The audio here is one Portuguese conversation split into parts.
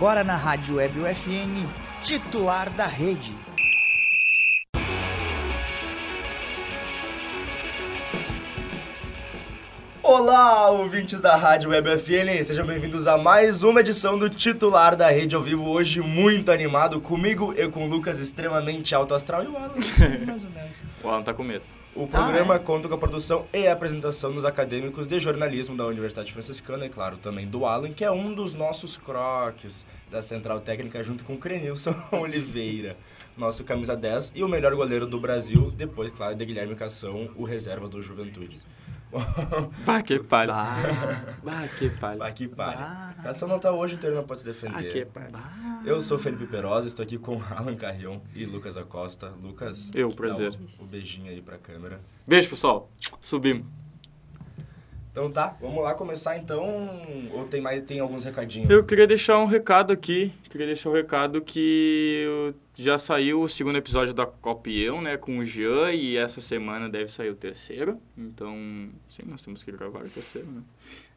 agora na Rádio Web UFN, titular da rede. Olá, ouvintes da Rádio Web FN, sejam bem-vindos a mais uma edição do Titular da Rede ao Vivo, hoje muito animado, comigo e com o Lucas extremamente alto astral e o Alan, mais ou menos. O Alan tá com medo. O programa conta com a produção e a apresentação dos acadêmicos de jornalismo da Universidade Franciscana e, claro, também do Alan, que é um dos nossos croques da Central Técnica, junto com o Crenilson Oliveira, nosso camisa 10 e o melhor goleiro do Brasil, depois, claro, de Guilherme Cação, o reserva do Juventude. Bah, que palha. Bah, que palha. Bah, que palha. Cação não tá hoje, então ele não pode se defender. Ah, que palha. Eu sou Felipe Perosa, estou aqui com Alan Carrion e Lucas Acosta. Lucas, Eu, prazer. O, o beijinho aí pra câmera. Beijo, pessoal. Subimos. Então tá, vamos lá começar então. Ou tem mais, tem alguns recadinhos? Eu queria deixar um recado aqui. Queria deixar um recado que já saiu o segundo episódio da Copião, né, com o Jean, e essa semana deve sair o terceiro. Então, sim, nós temos que gravar o terceiro, né?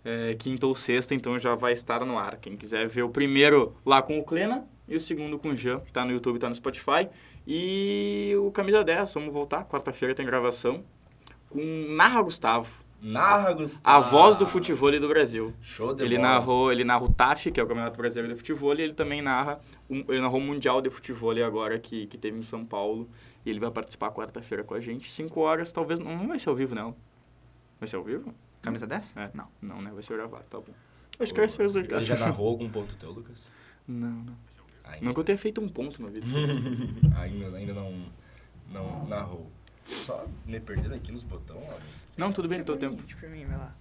É, quinta ou sexta, então já vai estar no ar. Quem quiser ver o primeiro lá com o Klena e o segundo com o Jean, tá no YouTube, tá no Spotify. E o Camisa 10, vamos voltar. Quarta-feira tem gravação com Narra Gustavo. Narra, Gustavo. A voz do futebol do Brasil. Show de Ele bola. narrou, ele narra o TAF, que é o Campeonato Brasileiro de Futebol, e ele também narra, um, ele narrou o Mundial de Futebol agora, que, que teve em São Paulo, e ele vai participar quarta-feira com a gente, 5 horas, talvez, não, não vai ser ao vivo, não. Vai ser ao vivo? Camisa 10? É, não, não, né, vai ser gravado, tá bom. Acho que vai ser Ele já narrou algum ponto teu, Lucas? Não, não. Ainda. Não que eu tenha feito um ponto na vida. ainda, ainda não, não narrou. Só me perdendo aqui nos botões. ó. Não, tudo bem, teu tempo. Pra mim, vai lá.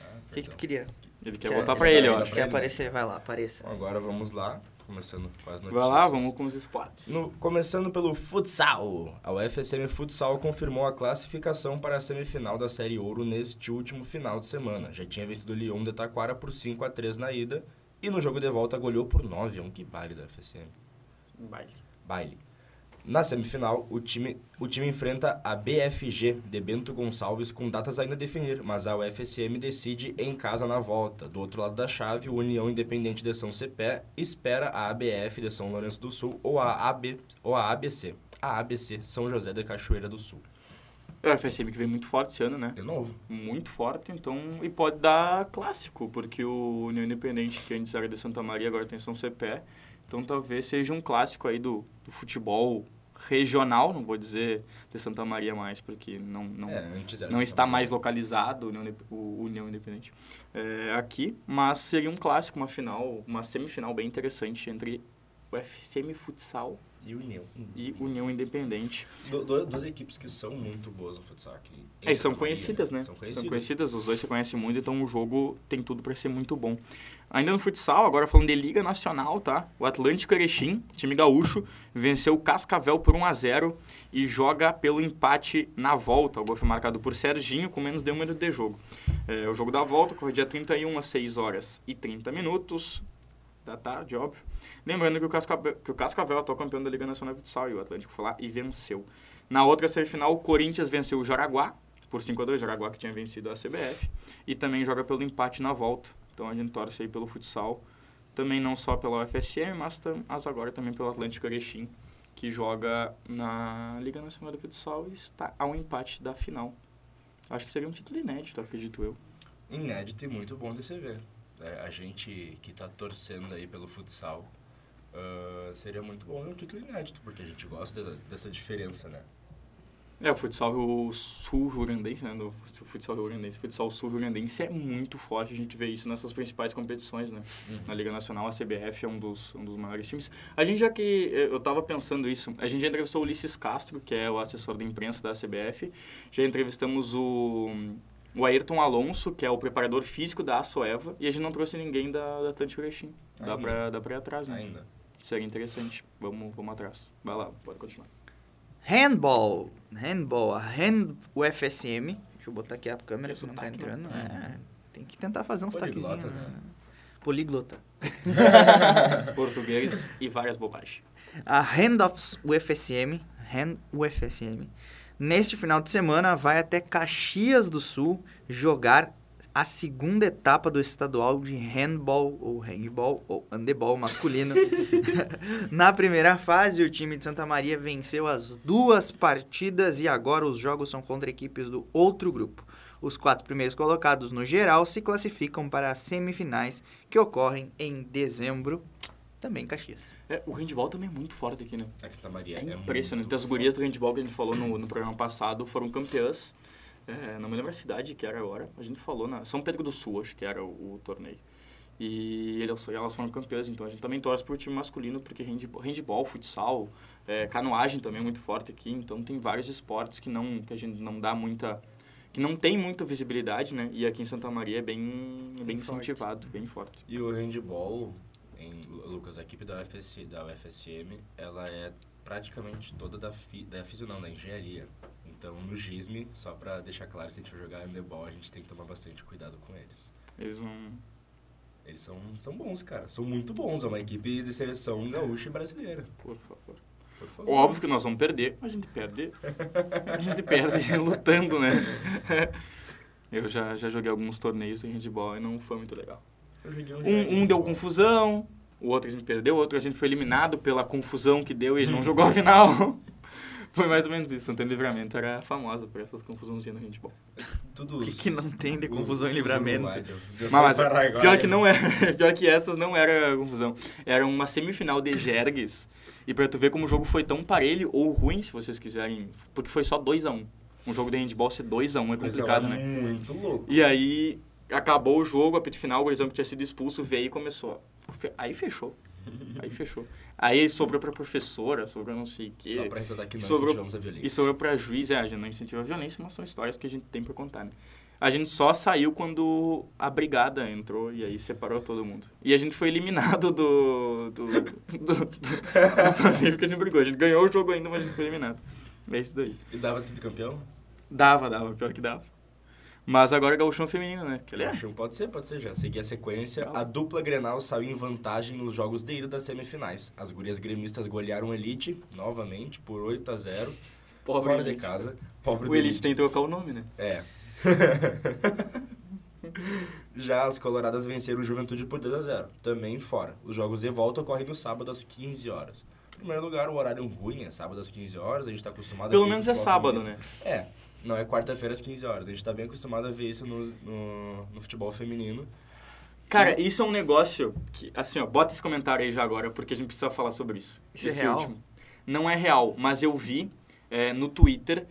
Ah, O que, que tu queria? Ele quer Quer- voltar pra ele ele, eu indo acho. pra Quer ele, aparecer? Vai lá, apareça. Então agora vamos lá, começando com as notícias. Vai lá, vamos com os esportes. No- começando pelo futsal. A UFSM Futsal confirmou a classificação para a semifinal da Série Ouro neste último final de semana. Já tinha vencido o Lyon de Taquara por 5 a 3 na ida e no jogo de volta goleou por 9 a 1. Que baile da UFSM. Baile. Baile. Na semifinal, o time, o time enfrenta a BFG de Bento Gonçalves com datas ainda a definir, mas a UFSM decide em casa na volta. Do outro lado da chave, o União Independente de São Cepé espera a ABF de São Lourenço do Sul ou a, AB, ou a ABC. A ABC, São José de Cachoeira do Sul. É o FSM que vem muito forte esse ano, né? De novo. muito forte, então, e pode dar clássico, porque o União Independente, que antes era de Santa Maria, agora tem São Cepé, então talvez seja um clássico aí do, do futebol regional, não vou dizer de Santa Maria mais, porque não, não, é, não está Maria. mais localizado o União, Indep- o União Independente é, aqui, mas seria um clássico, uma final, uma semifinal bem interessante entre o FCM Futsal E o União. e União Independente. Du- du- duas equipes que são muito boas no futsal aqui. É, e são Maria, conhecidas, né? São conhecidas. conhecidas, os dois se conhecem muito, então o jogo tem tudo para ser muito bom. Ainda no futsal, agora falando de Liga Nacional, tá? O Atlântico Erechim, time gaúcho, venceu o Cascavel por 1 a 0 e joga pelo empate na volta. O gol foi marcado por Serginho com menos de um minuto de jogo. É, o jogo da volta corre dia 31 às 6 horas e 30 minutos da tarde, óbvio. Lembrando que o Cascavel, que o Cascavel atual campeão da Liga Nacional de Futsal e o Atlântico foi lá e venceu. Na outra semifinal, o Corinthians venceu o Jaraguá por 5 a 2 Jaraguá que tinha vencido a CBF, e também joga pelo empate na volta. Então a gente torce aí pelo futsal, também não só pela UFSM, mas, mas agora também pelo Atlântico Erechim, que joga na Liga Nacional de Futsal e está ao empate da final. Acho que seria um título inédito, acredito eu. Inédito e muito bom de se ver. É, a gente que está torcendo aí pelo futsal, ah, seria muito bom um título inédito, porque a gente gosta de- dessa diferença, né? É, o futsal o sul rio-grandense, né? No futsal rio-grandense, o futsal sul rio-grandense é muito forte, a gente vê isso nessas principais competições, né? Na Liga Nacional, a CBF é um dos, um dos maiores times. A gente, já que eh, eu estava pensando isso, a gente já entrevistou o Ulisses Castro, que é o assessor de imprensa da CBF, já entrevistamos o, o Ayrton Alonso, que é o preparador físico da Açoeva, e a gente não trouxe ninguém da, da Atlântico Erechim. Dá pra, dá pra ir atrás, né? Ainda. Seria interessante. Vamos, vamos atrás. Vai lá, pode continuar. Handball. Handball. A Hand UFSM. Deixa eu botar aqui a câmera que não tá né? entrando. É, tem que tentar fazer uns Poliglota, taquezinhos. né? Né? Poliglota. Português e várias bobagens. A Handoffs UFSM, Hand UFSM, neste final de semana vai até Caxias do Sul jogar a segunda etapa do estadual de handball ou handball ou handebol masculino. Na primeira fase, o time de Santa Maria venceu as duas partidas e agora os jogos são contra equipes do outro grupo. Os quatro primeiros colocados no geral se classificam para as semifinais que ocorrem em dezembro, também em Caxias. É, o handball também é muito forte aqui, né? É que Santa Maria É é impressionante. As gurias do handball que a gente falou no, no programa passado foram campeãs. É, não me lembro a cidade que era agora. A gente falou na São Pedro do Sul, acho que era o, o torneio. E elas, elas foram campeãs, então a gente também torce pro time masculino, porque handball, handball futsal, é, canoagem também é muito forte aqui. Então tem vários esportes que, não, que a gente não dá muita... que não tem muita visibilidade, né? E aqui em Santa Maria é bem, bem forte. incentivado, bem forte. E o handball, em, Lucas, a equipe da, UFS, da UFSM, ela é praticamente toda da, fi, da físio, não, da engenharia. Então, no GISME, só pra deixar claro, se a gente for jogar handball, a gente tem que tomar bastante cuidado com eles. Eles não... Eles são, são bons, cara. São muito bons. É uma equipe de seleção gaúcha e brasileira. Por favor. Por favor. Óbvio que nós vamos perder. A gente perde. A gente perde lutando, né? Eu já, já joguei alguns torneios em handball e não foi muito legal. Um, um de deu confusão, o outro a gente perdeu, o outro a gente foi eliminado pela confusão que deu e ele não jogou a final. Foi mais ou menos isso. Santana Livramento era famosa por essas confusãozinhas no handball. Tudo O que, que não tem de o- confusão em livramento? Mas, paraguaio. pior que não era, pior que essas não era confusão. Era uma semifinal de Jergues. E pra tu ver como o jogo foi tão parelho ou ruim, se vocês quiserem, porque foi só 2 a 1 um. Um jogo de handball ser 2 a 1 um é Mas complicado, é né? muito louco. E aí acabou o jogo, apito final, o gurizão que tinha sido expulso veio e começou. Aí fechou. Aí fechou. Aí sobrou pra professora, sobrou não sei o quê. Só pra ressaltar que nós sobrou- incentivamos a violência. E sobrou pra juiz, é, a gente não incentiva a violência, mas são histórias que a gente tem pra contar, né? A gente só saiu quando a brigada entrou e aí separou todo mundo. E a gente foi eliminado do, do, do, do, do torneio porque a gente brigou. A gente ganhou o jogo ainda, mas a gente foi eliminado. É isso daí. E dava de campeão? Dava, dava, pior que dava. Mas agora é gauchão feminino, né? Que É. Pode ser, pode ser. Já segui a sequência. A dupla Grenal saiu em vantagem nos jogos de ida das semifinais. As gurias gremistas golearam o Elite, novamente, por 8 a 0 Pobre fora de Elite. casa. Pobre O do Elite tem que trocar o nome, né? É. Já as coloradas venceram o Juventude por 2 a 0 também fora. Os jogos de volta ocorrem no sábado às 15 horas. Em primeiro lugar, o horário ruim é sábado às 15 horas, a gente está acostumado Pelo menos é sábado, né? É, não é quarta-feira às 15 horas. A gente está bem acostumado a ver isso no, no, no futebol feminino. Cara, isso é um negócio que, assim, ó, bota esse comentário aí já agora, porque a gente precisa falar sobre isso. Isso é Esse real? Não é real, mas eu vi é, no Twitter,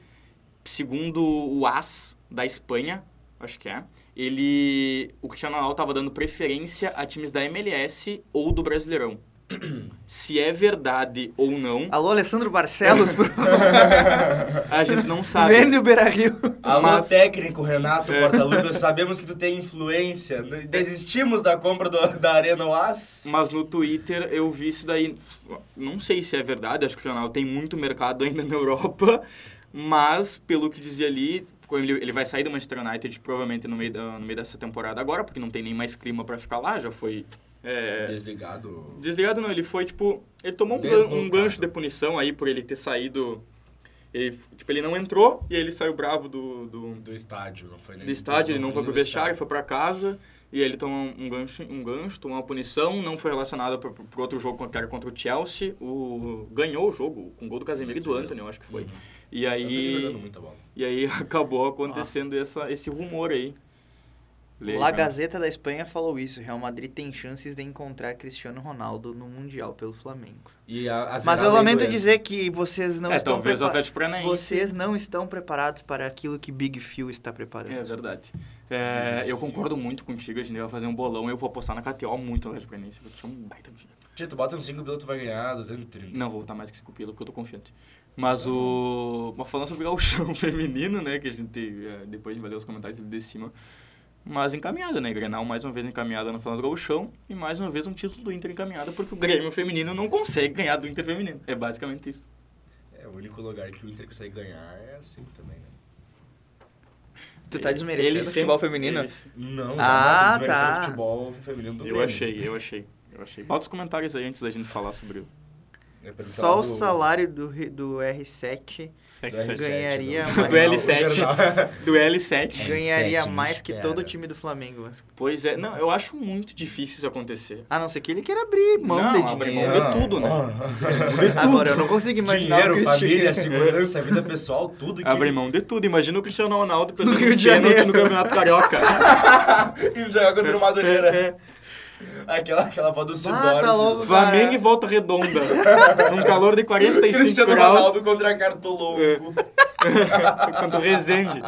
segundo o AS da Espanha, acho que é, ele, o Cristiano Ronaldo estava dando preferência a times da MLS ou do Brasileirão. Se é verdade ou não, Alô, Alessandro Barcelos, por a gente não sabe. Vende o Beira-Rio. Alô, Mas- técnico Renato Portaluppi, sabemos que tu tem influência. Desistimos da compra do- da Arena Oas. Mas no Twitter eu vi isso daí. Não sei se é verdade, acho que o jornal tem muito mercado ainda na Europa. Mas, pelo que dizia ali, ele, ele vai sair do Manchester United provavelmente no meio, da, no meio dessa temporada agora, porque não tem nem mais clima pra ficar lá, já foi. É, Desligado. desligado não, ele foi tipo. Ele tomou um, um gancho de punição aí por ele ter saído. Ele, tipo, ele não entrou e aí ele saiu bravo do, do, Do estádio, não foi nem do estádio, ele não foi pro vestiário, foi pra casa. E ele tomou um gancho, um gancho, tomou uma punição, não foi relacionado pro, pro outro jogo era contra o Chelsea. O, ganhou o jogo com gol do Casemiro e do Anthony, eu acho que foi. Uhum. E aí, muita bola. e aí acabou acontecendo essa, esse rumor aí. Lê, La. Gazeta da Espanha falou isso. Real Madrid tem chances de encontrar Cristiano Ronaldo no Mundial pelo Flamengo. E a, a Mas eu lamento dizer que vocês não é, estão preparados. Vocês não estão preparados para aquilo que Big Phil está preparando. É verdade. É, eu concordo muito contigo, a gente vai fazer um bolão, eu vou apostar na KTO muito no Atlético Paranaense, vou te um baita dinheiro. Tia, tu bota uns 5 pila, tu vai ganhar 230. Não, vou botar mais que 5 pila, porque eu tô confiante. Mas o... Mas falando sobre o gauchão feminino, né, que a gente, é, depois a gente vai ler os comentários ali de cima, mas encaminhada, né, Grenal mais uma vez encaminhada no final do gauchão, e mais uma vez um título do Inter encaminhado, porque o Grêmio feminino não consegue ganhar do Inter feminino. É basicamente isso. É, o único lugar que o Inter consegue ganhar é assim também, né? Tu tá desmerecendo o Ele futebol sempre- feminino? Não, Ah, tá. o futebol feminino do Eu Grêmio. achei, eu achei, eu achei. Bota os comentários aí antes da gente falar sobre o... Perguntar Só o do- salário do, do R7 Sete, do sete. R7, ganharia do- mais- Do L7. o jornal. Do L7. É. ganharia R7, mais que todo o time do Flamengo. Pois é, não, eu acho muito difícil isso acontecer. A não ser que ele queira abrir mão Não, de abrir dinheiro. mão de tudo, né? Agora, eu não consigo imaginar Dinheiro, família, segurança, vida pessoal, tudo que... Abrir mão de tudo. Imagina o Cristiano Ronaldo perdendo Rio um de pênalti Janeiro. no Campeonato Carioca. E joga contra o Madureira. É, é. Aquela, aquela foto do Sidorf. tá louco. Flamengo e volta redonda. Num calor de 45 Cristiano graus. Ronaldo contra Cartoloco. Contra o Rezende.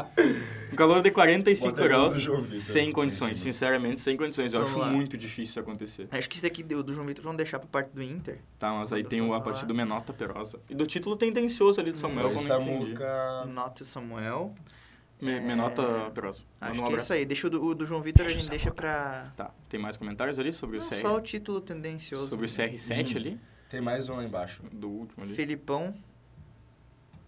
Um calor de 45 Bota graus. Sem condições. Sinceramente, sem condições. Eu Vamos acho lá. muito difícil isso acontecer. Acho que isso aqui do, do João Vitor vamos deixar pra parte do Inter. Tá, mas aí tem o- a partir do Menota Perosa. E do título tendencioso ali do Samuel, como eu entendi. Samuca... Nota Samuel. Me- Menota Perosa. Acho um que é isso aí. Deixa o do, o do João Vitor, a gente deixa pra... Tá, tem mais comentários ali sobre o Não, CR? só o título tendencioso. Sobre o CR7 Hum. ali? Tem mais um lá embaixo. Do último ali. Felipão.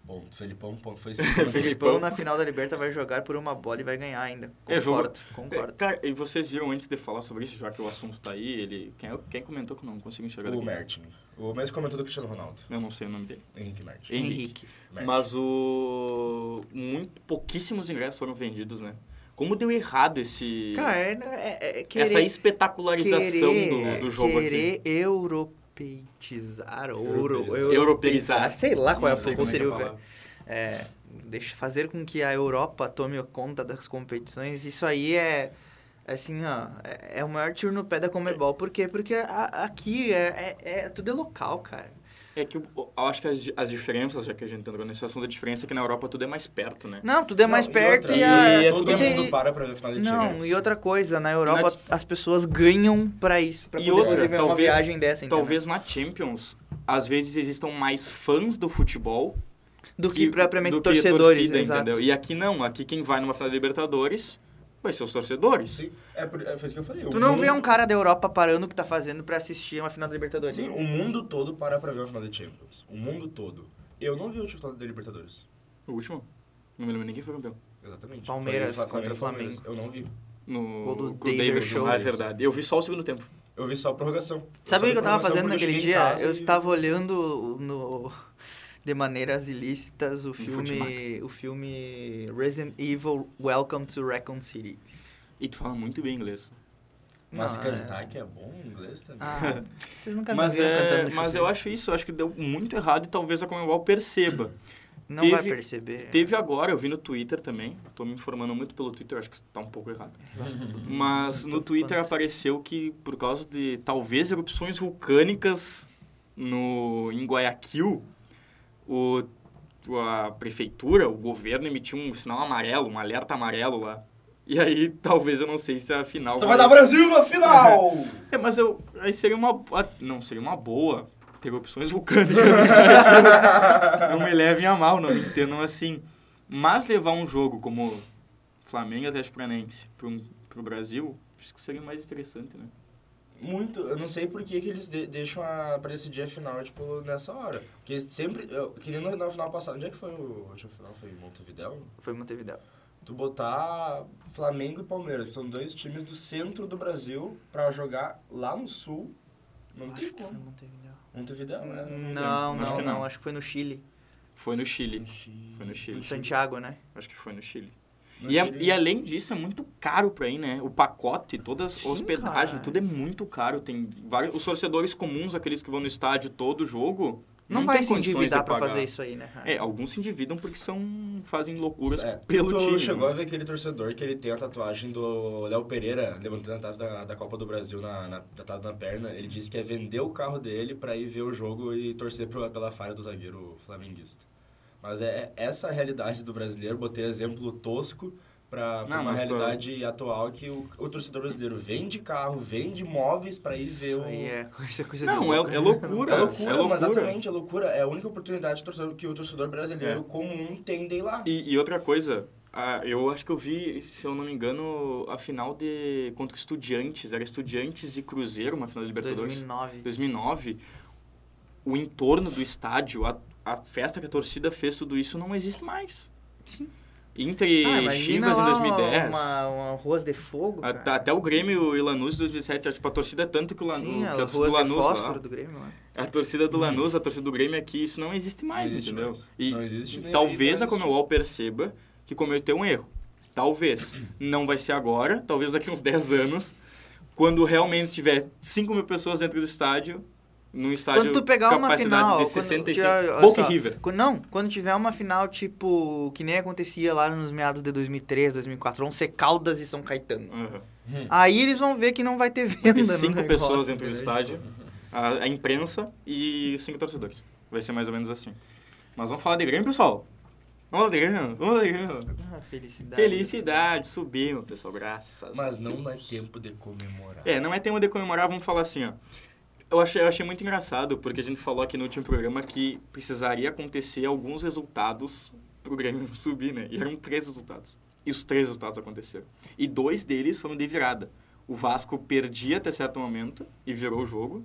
Ponto. Felipão, ponto. Foi Felipão Felipão. na final da Liberta vai jogar por uma bola e vai ganhar ainda. É, jogo- Concordo, concordo. É, Cara, e vocês viram antes de falar sobre isso, já que o assunto tá aí, ele... Quem, é- quem comentou que eu não consigo enxergar O daqui? Mertin. O mesmo comentou do Cristiano Ronaldo. Eu não sei o nome dele. Henrique Mertin. Henrique. Henrique. Mertin. Mas o... Muito, pouquíssimos ingressos foram vendidos, né? Como deu errado esse... Cara, é, é, é querer, essa espetacularização querer, do, do jogo querer aqui. Europeitizar, ouro, Europeizar. Europeizar. sei lá qual, é, sei qual como é que seria o verbo. É, deixa, fazer com que a Europa tome conta das competições, isso aí é, assim, ó, é, é o maior tiro no pé da Comebol. Por quê? Porque a- aqui é, é, é- tudo é local, cara. É que eu, eu acho que as, as diferenças, já que a gente entrou nesse assunto, a diferença é que na Europa tudo é mais perto, né? Não, tudo é mais Não, perto outra, e, a... E é todo tem- mundo para pra ver a final de Não, e outra coisa, na Europa Na- as pessoas ganham pra isso, pra E poder outra, fazer uma talvez- viagem dessa, entendeu? Talvez na Champions, às vezes existam mais fãs do futebol do que, propriamente do que torcedores, torcida, exato. entendeu? E aqui não, aqui quem vai numa final da Libertadores vai ser os torcedores. Sim, é, é foi isso que eu falei. Tu o não mundo, vê um cara da Europa parando o que tá fazendo pra assistir uma final da Libertadores. Sim, o mundo todo para pra ver a final de Champions. O mundo todo. Eu não vi o final da Libertadores. O último? Não me lembro nem quem foi campeão. Exatamente. Palmeiras Foi contra e Palmeiras. Flamengo. Eu não vi. No Gol do o David David Show. Ah, é verdade. Eu vi só o segundo tempo. Eu vi só a prorrogação. Sabe o que eu tava fazendo naquele dia? Eu e- estava olhando no de maneiras ilícitas o filme o filme Resident Evil Welcome to Raccoon City. E tu fala muito bem inglês. Mas Não, cantar que é bom em inglês também. Ah, vocês nunca me Mas, viram é, cantando mas eu acho isso, eu acho que deu muito errado e talvez a Comembol perceba. Não vai teve- perceber. Teve agora, eu vi no Twitter também, tô me informando muito pelo Twitter, acho que tá um pouco errado. Mas no Tanto Twitter apareceu que por causa de talvez erupções vulcânicas no, em Guayaquil, o, a prefeitura, o governo emitiu um sinal amarelo, um alerta amarelo lá. E aí talvez eu não sei se a final. Então vai dar Brasil na final! É, mas eu, aí seria uma. Não, seria uma boa ter opções vulcânicas. não me levem a mal, não me entendam assim. Mas levar um jogo como Flamengo Atlético Paranaense pro, pro Brasil, acho que seria mais interessante, né? Muito. Eu não sei por que, que eles de- deixam a, pra decidir a final, tipo, nessa hora. Porque eles sempre. Eu, que nem no, na final passada. Onde é que foi o. Acho que a final foi em Montevidéu? Foi Montevideo. Tu botar Flamengo e Palmeiras. São dois times do centro do Brasil pra jogar lá no sul. Não tem Acho que foi como. Montevideo. Montevidéu, né? Não, Acho não, que não, não. Acho que foi no Chile. Foi no Chile. Foi no Chile. Em Santiago, né? Acho que foi no Chile. E, Chile- e além disso, é muito caro pra ir, né? O pacote, toda a hospedagem, cara. tudo é muito caro. Tem vários, os torcedores comuns, aqueles que vão no estádio todo jogo, Não, não, vai se endividar pagar. fazer isso aí, né? É, alguns se endividam porque são fazem loucuras É, pelo tu time. chegou né? a ver aquele torcedor que ele tem a tatuagem do Léo Pereira levantando a taça da, da Copa do Brasil na, na, tatuado na perna. Ele disse que é vender o carro dele pra ir ver o jogo e torcer pro- pela falha do zagueiro flamenguista. Mas é, é essa a realidade do brasileiro. Botei exemplo tosco Não, uma realidade atual que o, o torcedor brasileiro vende carro, vende móveis pra ir ver o... aí é coisa, coisa de Não, louco. é, é loucura. É loucura, é loucura. mas exatamente, é loucura. É a única oportunidade torcedor- que o torcedor brasileiro É. comum tem de ir lá. E, e outra coisa, ah, eu acho que eu vi, se eu não me engano, a final de contra Estudiantes. Era Estudiantes e Cruzeiro, uma final da Libertadores. 2009. 2009, o entorno do estádio, a, a festa que a torcida fez, tudo isso não existe mais. Sim. Inter Ah, e Chivas em lá 2010. Uma, uma ruas de fogo, Até, cara. até o Grêmio e o Lanús em 2007, tipo, a torcida é tanto que o Lanús, Sim, que a as torcida ruas do de Lanús lá, fósforo do Grêmio lá. a torcida do Lanús, a torcida do Grêmio aqui, isso não existe mais, Não existe entendeu? mais. E Não existe talvez a. Comebol perceba que cometeu um erro. Talvez. Não vai ser agora, talvez daqui uns 10 anos, quando realmente tiver 5 mil pessoas dentro do estádio, num estádio Quando tu pegar uma final... de quando 65... tiver- olha Boca e só, River. quando- Não, quando tiver uma final, tipo, que nem acontecia lá nos meados de 2003, 2004, vão ser Caldas e São Caetano. Aham. Aí eles vão ver que não vai ter venda Vai ter cinco negócio, pessoas dentro do estádio, a, a imprensa e cinco torcedores. Vai ser mais ou menos assim. Mas vamos falar de Grêmio, pessoal? Vamos falar de Grêmio? Vamos falar de Grêmio? Ah, felicidade. Felicidade, subimos, pessoal, graças Mas não Deus. tempo de comemorar. É, não é tema de comemorar, vamos falar assim, ó. Eu achei, eu achei muito engraçado, porque a gente falou aqui no último programa que precisaria acontecer alguns resultados pro Grêmio subir, né? E eram três resultados. E os três resultados aconteceram. E dois deles foram de virada. O Vasco perdia até certo momento e virou o jogo.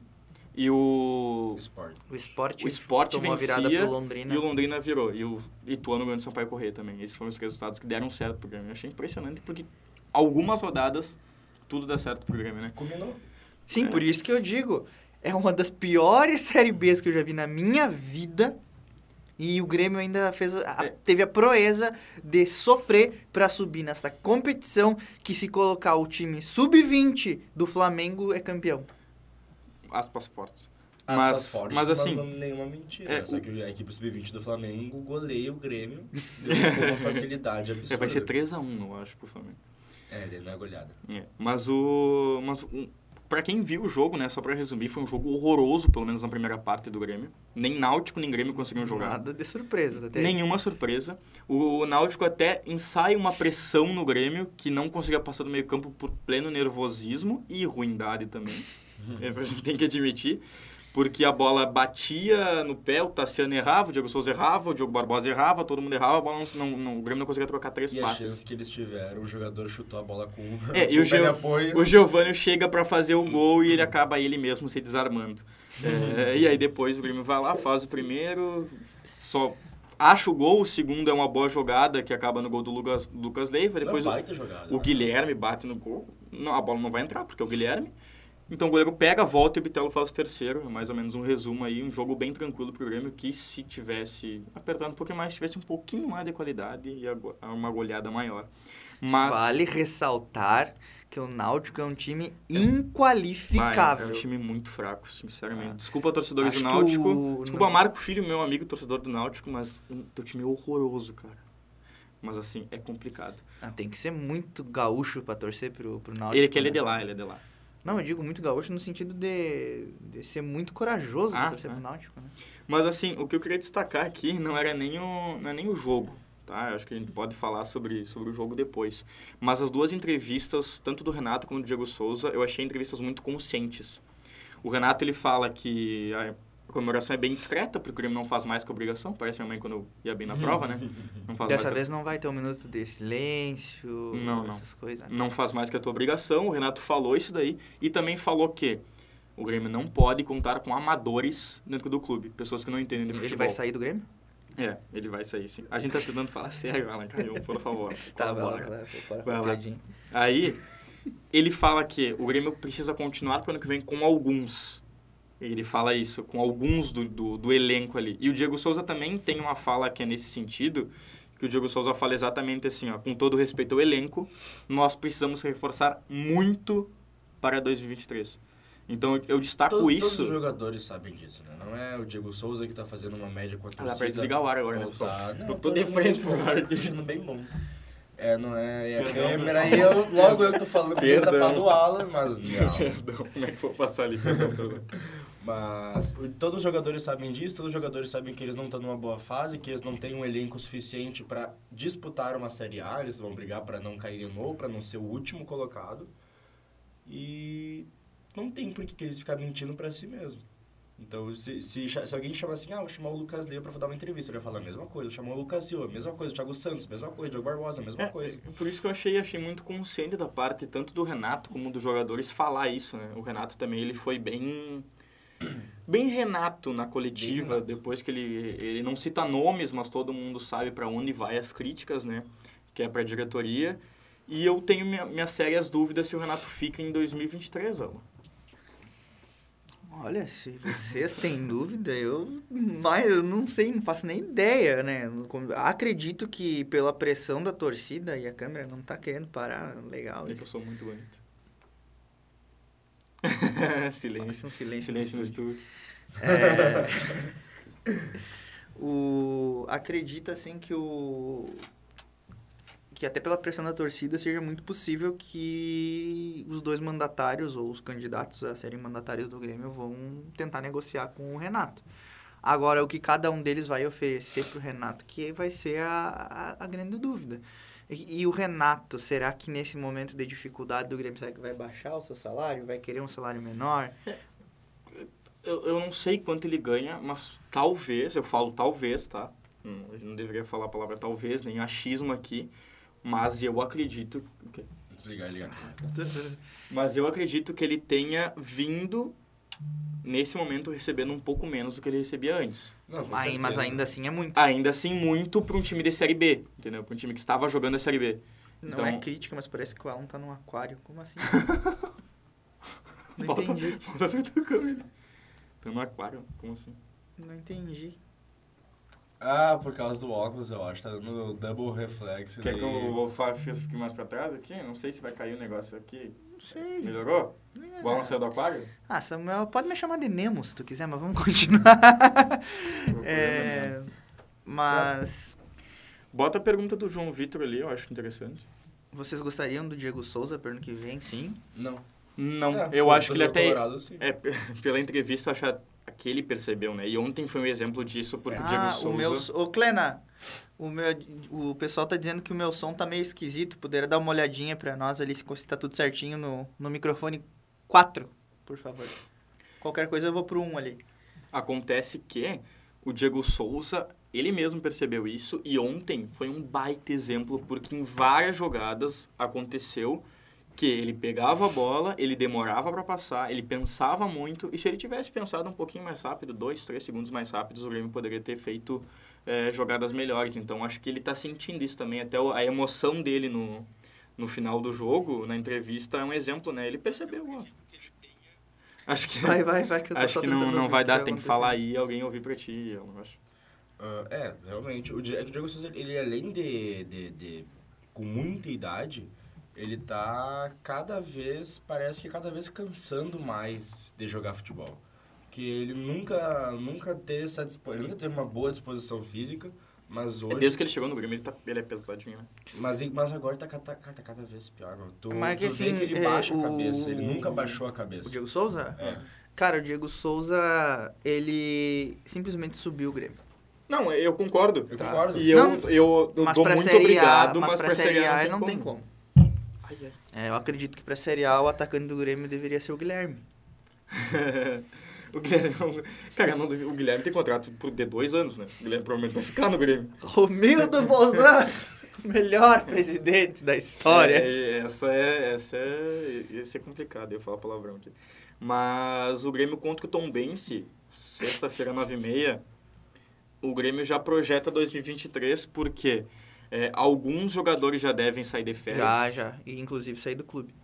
E o, Esporte. O esporte, o Sport tomou a virada vencia pro Londrina. e o Londrina virou. E o Ituano ganhou do Sampaio Corrêa também. Esses foram os resultados que deram certo pro Grêmio. Eu achei impressionante, porque algumas rodadas tudo dá certo pro Grêmio, né? Combinou. Sim, É. por isso que eu digo, é uma das piores Série Bs que eu já vi na minha vida. E o Grêmio ainda fez a- É. teve a proeza de sofrer para subir nessa competição que se colocar o time sub-20 do Flamengo é campeão. Aspas fortes. Aspas Mas, fortes, mas assim, não nenhuma mentira. é, Só o- que a equipe sub-20 do Flamengo goleia o Grêmio com uma facilidade absurda. é, vai ser 3x1, eu acho, pro Flamengo. É, ele não é goleada. É, Mas o. Mas o- pra quem viu o jogo, né? Só pra resumir, foi um jogo horroroso, pelo menos na primeira parte do Grêmio. Nem Náutico, nem Grêmio conseguiram jogar. Nada de surpresa até. Nenhuma surpresa. O Náutico até ensaia uma pressão no Grêmio que não conseguia passar do meio campo por pleno nervosismo e ruindade também. Isso a gente tem que admitir. Porque a bola batia no pé, o Tassiano errava, o Diego Souza errava, o Diogo Barbosa errava, todo mundo errava, a bola não, não- o Grêmio não conseguia trocar três E passes. chance que eles tiveram, o jogador chutou a bola com É, e o, Gio, apoio. o Giovanni chega pra fazer o gol e ele acaba ele mesmo se desarmando. É, e aí depois o Grêmio vai lá, faz o primeiro, só acha o gol, o segundo é uma boa jogada que acaba no gol do Lucas, Lucas Leiva, depois Não, o, jogada. o Guilherme bate no gol, não, a bola não vai entrar porque é o Guilherme. Então o goleiro pega, volta e o Bitelo faz o terceiro. É mais ou menos um resumo aí, um jogo bem tranquilo pro Grêmio que se tivesse apertado um pouquinho mais, tivesse um pouquinho mais de qualidade e uma goleada maior. Mas Vale ressaltar que o Náutico é um time Vai, inqualificável. é um time muito fraco, sinceramente. Desculpa, torcedores Acho do Náutico. o- Desculpa, Marco Filho, meu amigo torcedor do Náutico, mas o teu time é horroroso, cara. Mas assim, é complicado. Ah, tem que ser muito gaúcho pra torcer pro, pro Náutico. ele que ele é né? de lá, ele é de lá. Não, eu digo muito gaúcho no sentido de, de ser muito corajoso Ah, torcer ah. pro Náutico, né? Mas assim, o que eu queria destacar aqui não era nem o, não é nem o jogo, tá? Eu acho que a gente pode falar sobre, sobre o jogo depois. Mas as duas entrevistas, tanto do Renato como do Diego Souza, eu achei entrevistas muito conscientes. O Renato, ele fala que a comemoração é bem discreta, porque o Grêmio não faz mais que obrigação. Parece minha mãe quando eu ia bem na prova, né? Não faz Dessa mais que- vez não vai ter um minuto de silêncio, Não, não. essas coisas. né? não faz mais que a tua obrigação. O Renato falou isso daí e também falou que o Grêmio não pode contar com amadores dentro do clube, pessoas que não entendem de futebol. Ele vai sair do Grêmio? É, ele vai sair sim. A gente tá tentando falar sério, Alan Caio, por favor. Tá, vai lá, vai lá. Aí, ele fala que o Grêmio precisa continuar pro ano que vem com alguns. Ele fala isso, com alguns do, do, do elenco ali. E o Diego Souza também tem uma fala que é nesse sentido, que o Diego Souza fala exatamente assim, ó, com todo respeito ao elenco, nós precisamos reforçar muito para 2023. Então, eu destaco Todos, isso... todos os jogadores sabem disso, né? Não é o Diego Souza que tá fazendo uma média com a Ah, torcida. dá pra desligar o ar agora, né, pessoal? tá- Tô- Não, tô de achando frente pro ar. tô achando bem bom. É, não é, é Perdão, câmera e eu, logo eu que tô falando bem Perdão. tapado o Alan, mas não. Perdão, como é que vou passar ali? Perdão, perdão. Mas todos os jogadores sabem disso, todos os jogadores sabem que eles não estão numa boa fase, que eles não têm um elenco suficiente para disputar uma Série A, eles vão brigar para não cair de novo, para não ser o último colocado. E não tem por que eles ficarem mentindo para si mesmo. Então, se, se, se alguém chama assim, ah, vou chamar o Lucas Leiva para dar uma entrevista, ele vai falar a mesma coisa. Chamou o Lucas Silva, mesma coisa. Thiago Santos, mesma coisa. Diogo Barbosa, mesma É, coisa. é, Por isso que eu achei, achei muito consciente da parte tanto do Renato como dos jogadores falar isso, né? O Renato também ele foi bem bem Renato na coletiva, Renato. depois que ele ele não cita nomes, mas todo mundo sabe para onde vai as críticas, né? que é para a diretoria. E eu tenho minha, minhas sérias dúvidas se o Renato fica em 2023, Alan. Olha, se vocês têm dúvida, eu, mas eu não sei, não faço nem ideia, né? Acredito que pela pressão da torcida e a câmera não tá querendo parar, legal. É que eu sou muito bonito. silêncio. Um silêncio, silêncio no estúdio. É... o... Acredito, assim, que o que até pela pressão da torcida seja muito possível que os dois mandatários ou os candidatos a serem mandatários do Grêmio vão tentar negociar com o Renato. Agora, o que cada um deles vai oferecer para o Renato, que vai ser a, a, a grande dúvida. E, e, o Renato, será que nesse momento de dificuldade do Grêmio, será que vai baixar o seu salário? Vai querer um salário menor? Eu, eu não sei quanto ele ganha, mas talvez, eu falo talvez, tá? Hum, eu não deveria falar a palavra talvez, nem achismo aqui mas eu acredito. Okay. Desligar ligar. Mas eu acredito que ele tenha vindo nesse momento recebendo um pouco menos do que ele recebia antes. Não, mas, mas ainda assim é muito. Ainda assim muito para um time de série B, entendeu? Para um time que estava jogando a série B. Não então... é crítica, mas parece que o Alan tá num aquário. Como assim? Não volta, entendi. Volta pra tua câmera. Tá no aquário? Como assim? Não entendi. Ah, por causa do óculos, eu acho. Tá dando double reflexo. Quer daí... que eu fiz um mais pra trás aqui? Não sei se vai cair o negócio aqui. Não sei. Melhorou? É. O Alan saiu do aquário? Ah, Samuel, pode me chamar de Nemo se tu quiser, mas vamos continuar. é, mas... Bota a pergunta do João Vitor ali, eu acho interessante. Vocês gostariam do Diego Souza para ano que vem? Sim? Não. Não, é, eu acho que ele até... É, pela entrevista, eu acho que ele percebeu, né? E ontem foi um exemplo disso, porque ah, o Diego Souza... O meu... Ô, Clena, o, meu, o pessoal tá dizendo que o meu som tá meio esquisito. Poderia dar uma olhadinha para nós ali, se tá tudo certinho no, no microfone 4, por favor. Qualquer coisa eu vou pro 1 ali. Acontece que o Diego Souza, ele mesmo percebeu isso e ontem foi um baita exemplo, porque em várias jogadas aconteceu que ele pegava a bola, ele demorava para passar, ele pensava muito, e se ele tivesse pensado um pouquinho mais rápido, dois, três segundos mais rápidos, o Grêmio poderia ter feito é, jogadas melhores. Então, acho que ele está sentindo isso também, até a emoção dele no, no final do jogo, na entrevista, é um exemplo, né? Ele percebeu, ó. Acho que, vai, vai, vai, que eu tô Acho que não, não vai dar, tem que falar aí e alguém ouvir para ti, eu acho. Uh, é, realmente. O, é que o Diego Souza, ele além de, de, de com muita idade, ele tá cada vez, parece que cada vez cansando mais de jogar futebol. Que ele nunca, nunca teve essa ele nunca teve uma boa disposição física, mas é, hoje... É desde que ele chegou no Grêmio, ele, tá, ele é pesadinho, né? Mas, mas agora tá, tá, tá cada vez pior, mano. Tu, mas que, tu assim, que ele baixa é, a cabeça, ele nunca baixou a cabeça. O Diego Souza? É. Cara, o Diego Souza, ele simplesmente subiu o Grêmio. Não, eu concordo. Eu tá. concordo. E eu, não, eu, eu dou muito obrigado, mas, mas pra, pra Série A, não, não tem como. Como. É, eu acredito que para Série A o atacante do Grêmio deveria ser o Guilherme. o Guilherme, cara, não, o Guilherme tem contrato por de dois anos, né? O Guilherme provavelmente vai ficar no Grêmio. Romildo Bolzan, melhor presidente da história. É, essa é, essa é, esse é complicado, eu falar palavrão aqui. Mas o Grêmio contra o Tom Bense, sexta-feira, nove e meia, o Grêmio já projeta 2023, porque quê? É, alguns jogadores já devem sair de férias. Já, já. E inclusive sair do clube.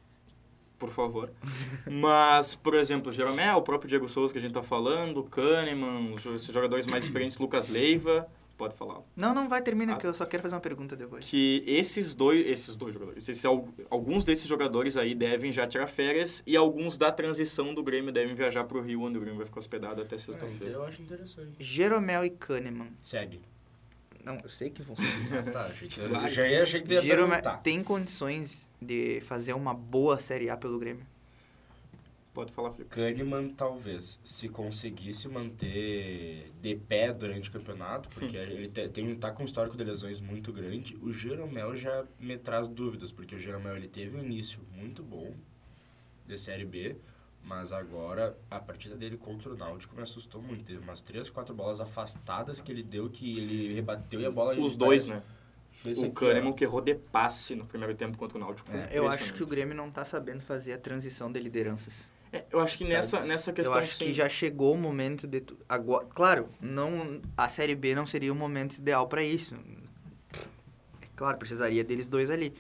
Por favor. Mas, por exemplo, Jeromel, o próprio Diego Souza que a gente tá falando, Kahneman, os jogadores mais experientes, Lucas Leiva, pode falar. Não, não vai, termina, ah, que eu só quero fazer uma pergunta depois. Que esses dois, esses dois jogadores, esses, alguns desses jogadores aí devem já tirar férias e alguns da transição do Grêmio devem viajar para o Rio, onde o Grêmio vai ficar hospedado até sexta-feira. eu acho interessante. Jeromel e Kahneman. Segue. Não, eu sei que funciona. tá, achei que, eu já ia, achei que ia tem condições de fazer uma boa Série A pelo Grêmio? Pode falar, Felipe. Kahneman, talvez, se conseguisse manter de pé durante o campeonato, porque hum. ele te, tem, tá com um histórico de lesões muito grande, o Jeromel já me traz dúvidas, porque o Jeromel ele teve um início muito bom de Série B, mas agora, a partida dele contra o Náutico me assustou muito. Teve umas três, quatro bolas afastadas que ele deu, que ele rebateu e a bola... Os dois, né? o Kahneman que errou de passe no primeiro tempo contra o Náutico. É, eu acho que o Grêmio não está sabendo fazer a transição de lideranças. É, eu acho que nessa, nessa questão... Eu acho sim. que já chegou o momento de... Agora, claro, não, a Série B não seria o momento ideal para isso. É Claro, precisaria deles dois ali.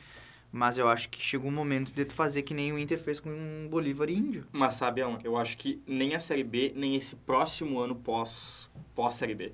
Mas eu acho que chegou o momento de tu fazer que nem o Inter fez com o Bolívar Índio. Mas sabe, Alan, eu acho que nem a Série B, nem esse próximo ano pós, pós Série B.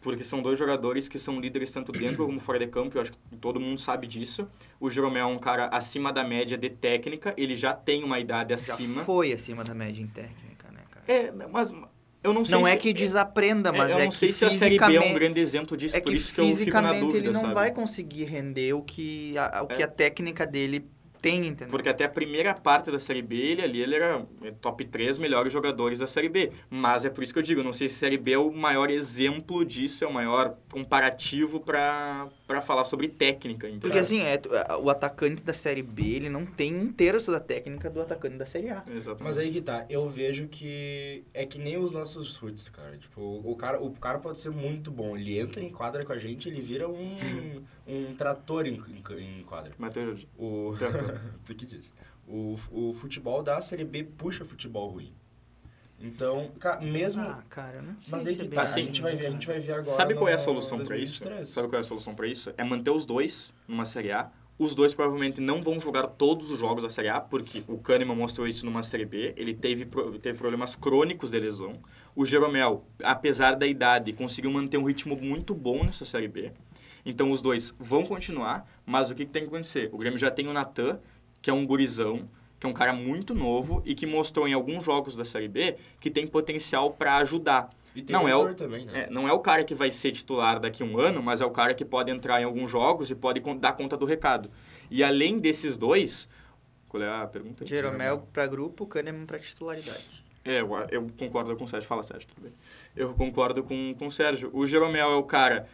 Porque são dois jogadores que são líderes tanto dentro como fora de campo, eu acho que todo mundo sabe disso. O Jeromel é um cara acima da média de técnica, ele já tem uma idade Já acima. foi acima da média em técnica, né, cara? É, mas eu não sei Não se, é que desaprenda, mas eu é não que sei se a Série B é um fisicamente- grande exemplo disso, É por que isso que eu fico na fisicamente dúvida, ele não sabe? vai conseguir render o que a, o que É. a técnica dele tem, entendeu? Porque até a primeira parte da Série B, ele ali ele era é, top 3 melhores jogadores da Série B. Mas é por isso que eu digo, não sei se a Série B é o maior exemplo disso, é o maior comparativo para falar sobre técnica. entendeu? Porque assim, é, a- o atacante da Série B, ele não tem um terço da técnica do atacante da Série A. Exatamente. Mas aí que tá, eu vejo que é que nem os nossos foots, cara. Tipo, o cara, o cara pode ser muito bom. Ele entra em quadra com a gente, ele vira um, um trator em, em, em quadra. Matheus. O, tu que disse. O, o futebol da Série B puxa futebol ruim. Então, ca- mesmo... Ah, cara, não sei mas se aí é que tá, assim, a gente vai ver, a gente vai ver agora Sabe qual é a solução para isso? 2023. Sabe qual é a solução para isso? É manter os dois numa Série A. Os dois provavelmente não vão jogar todos os jogos da Série A, porque o Kahneman mostrou isso numa Série B. Ele teve, teve problemas crônicos de lesão. O Jeromel, apesar da idade, conseguiu manter um ritmo muito bom nessa Série B. Então os dois vão continuar, mas o que, que tem que acontecer? O Grêmio já tem o Natan, que é um gurizão, que é um cara muito novo e que mostrou em alguns jogos da Série B que tem potencial para ajudar. E tem Não, o é o- também, né? É, não é o cara que vai ser titular daqui a um ano, mas é o cara que pode entrar em alguns jogos e pode dar conta do recado. E além desses dois, qual é a pergunta? aí? Jeromel pra grupo, Kahneman pra titularidade. É, eu, eu concordo com o Sérgio. Fala, Sérgio, tudo bem. Eu concordo com, com o Sérgio. O Jeromel é o cara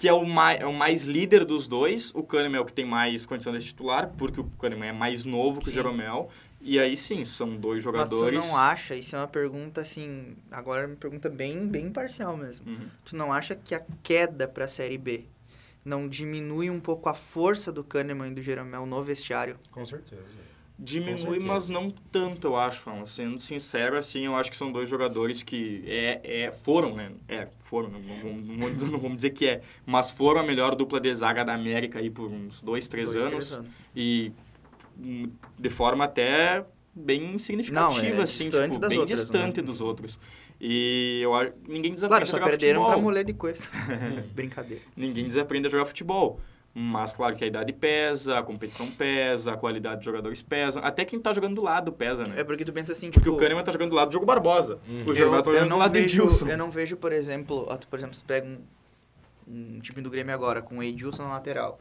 que é o, mais, é o mais líder dos dois. O Kahneman é o que tem mais condição de titular, porque o Kahneman é mais novo que o Sim. Jeromel. E aí sim, são dois jogadores. Mas tu não acha, isso é uma pergunta assim, agora é uma pergunta bem, bem imparcial mesmo. Uhum. Tu não acha que a queda pra Série B não diminui um pouco a força do Kahneman e do Jeromel no vestiário? Com certeza. Diminui, mas não tanto, eu acho. Sendo sincero, assim, eu acho que são dois jogadores que é, é, foram, né? É, foram, não, não, vamos- não não vamos dizer que é, mas foram a melhor dupla de zaga da América aí por uns dois, três, Dois, anos, três anos. E hum, de forma até bem significativa, Não, é assim, distante tipo, bem outras, distante né? dos outros. E eu acho ninguém desaprende Claro, a só jogar perderam futebol. pra mulher de coisa. Brincadeira. Ninguém desaprende a jogar futebol. Mas, claro que a idade pesa, a competição pesa, a qualidade dos jogadores pesa. Até quem tá jogando do lado pesa, né? É porque tu pensa assim, Porque tipo... o Kahneman tá jogando do lado do Diogo Barbosa. Hum. O eu, Jeromel tá eu jogando do não lado do vejo, Edilson. eu não vejo, por exemplo, tu, por exemplo, você pega um, um time do Grêmio agora com o Edilson na lateral,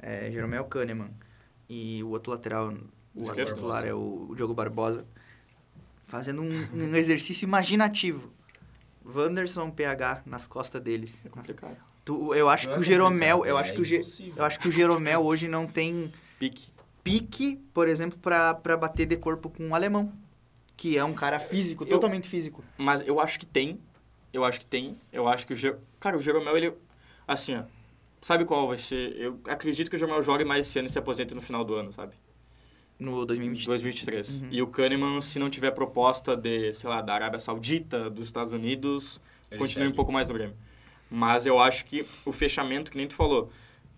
é, Jeromel Kahneman e o outro lateral, o titular é o, o Diogo Barbosa, fazendo um, um exercício imaginativo. Wanderson PH nas costas deles. É complicado. Tu- eu acho Não que é o Jeromel, eu é acho que o, Ge- impossível. eu acho que o Jeromel hoje não tem Pique. pique, por exemplo, pra pra bater de corpo com o alemão, que é um cara físico, Eu- totalmente físico. Mas eu acho que tem. Eu acho que tem. Eu acho que o Jer... Cara, o Jeromel, ele... Assim, ó. Sabe qual vai ser? Eu acredito que o Jeromel jogue mais esse ano e se aposente no final do ano, sabe? No 2023. 2023. Uhum. E o Kahneman, se não tiver proposta de, sei lá, da Arábia Saudita, dos Estados Unidos, Ele continue um segue. pouco mais no Grêmio. Mas eu acho que o fechamento, que nem tu falou,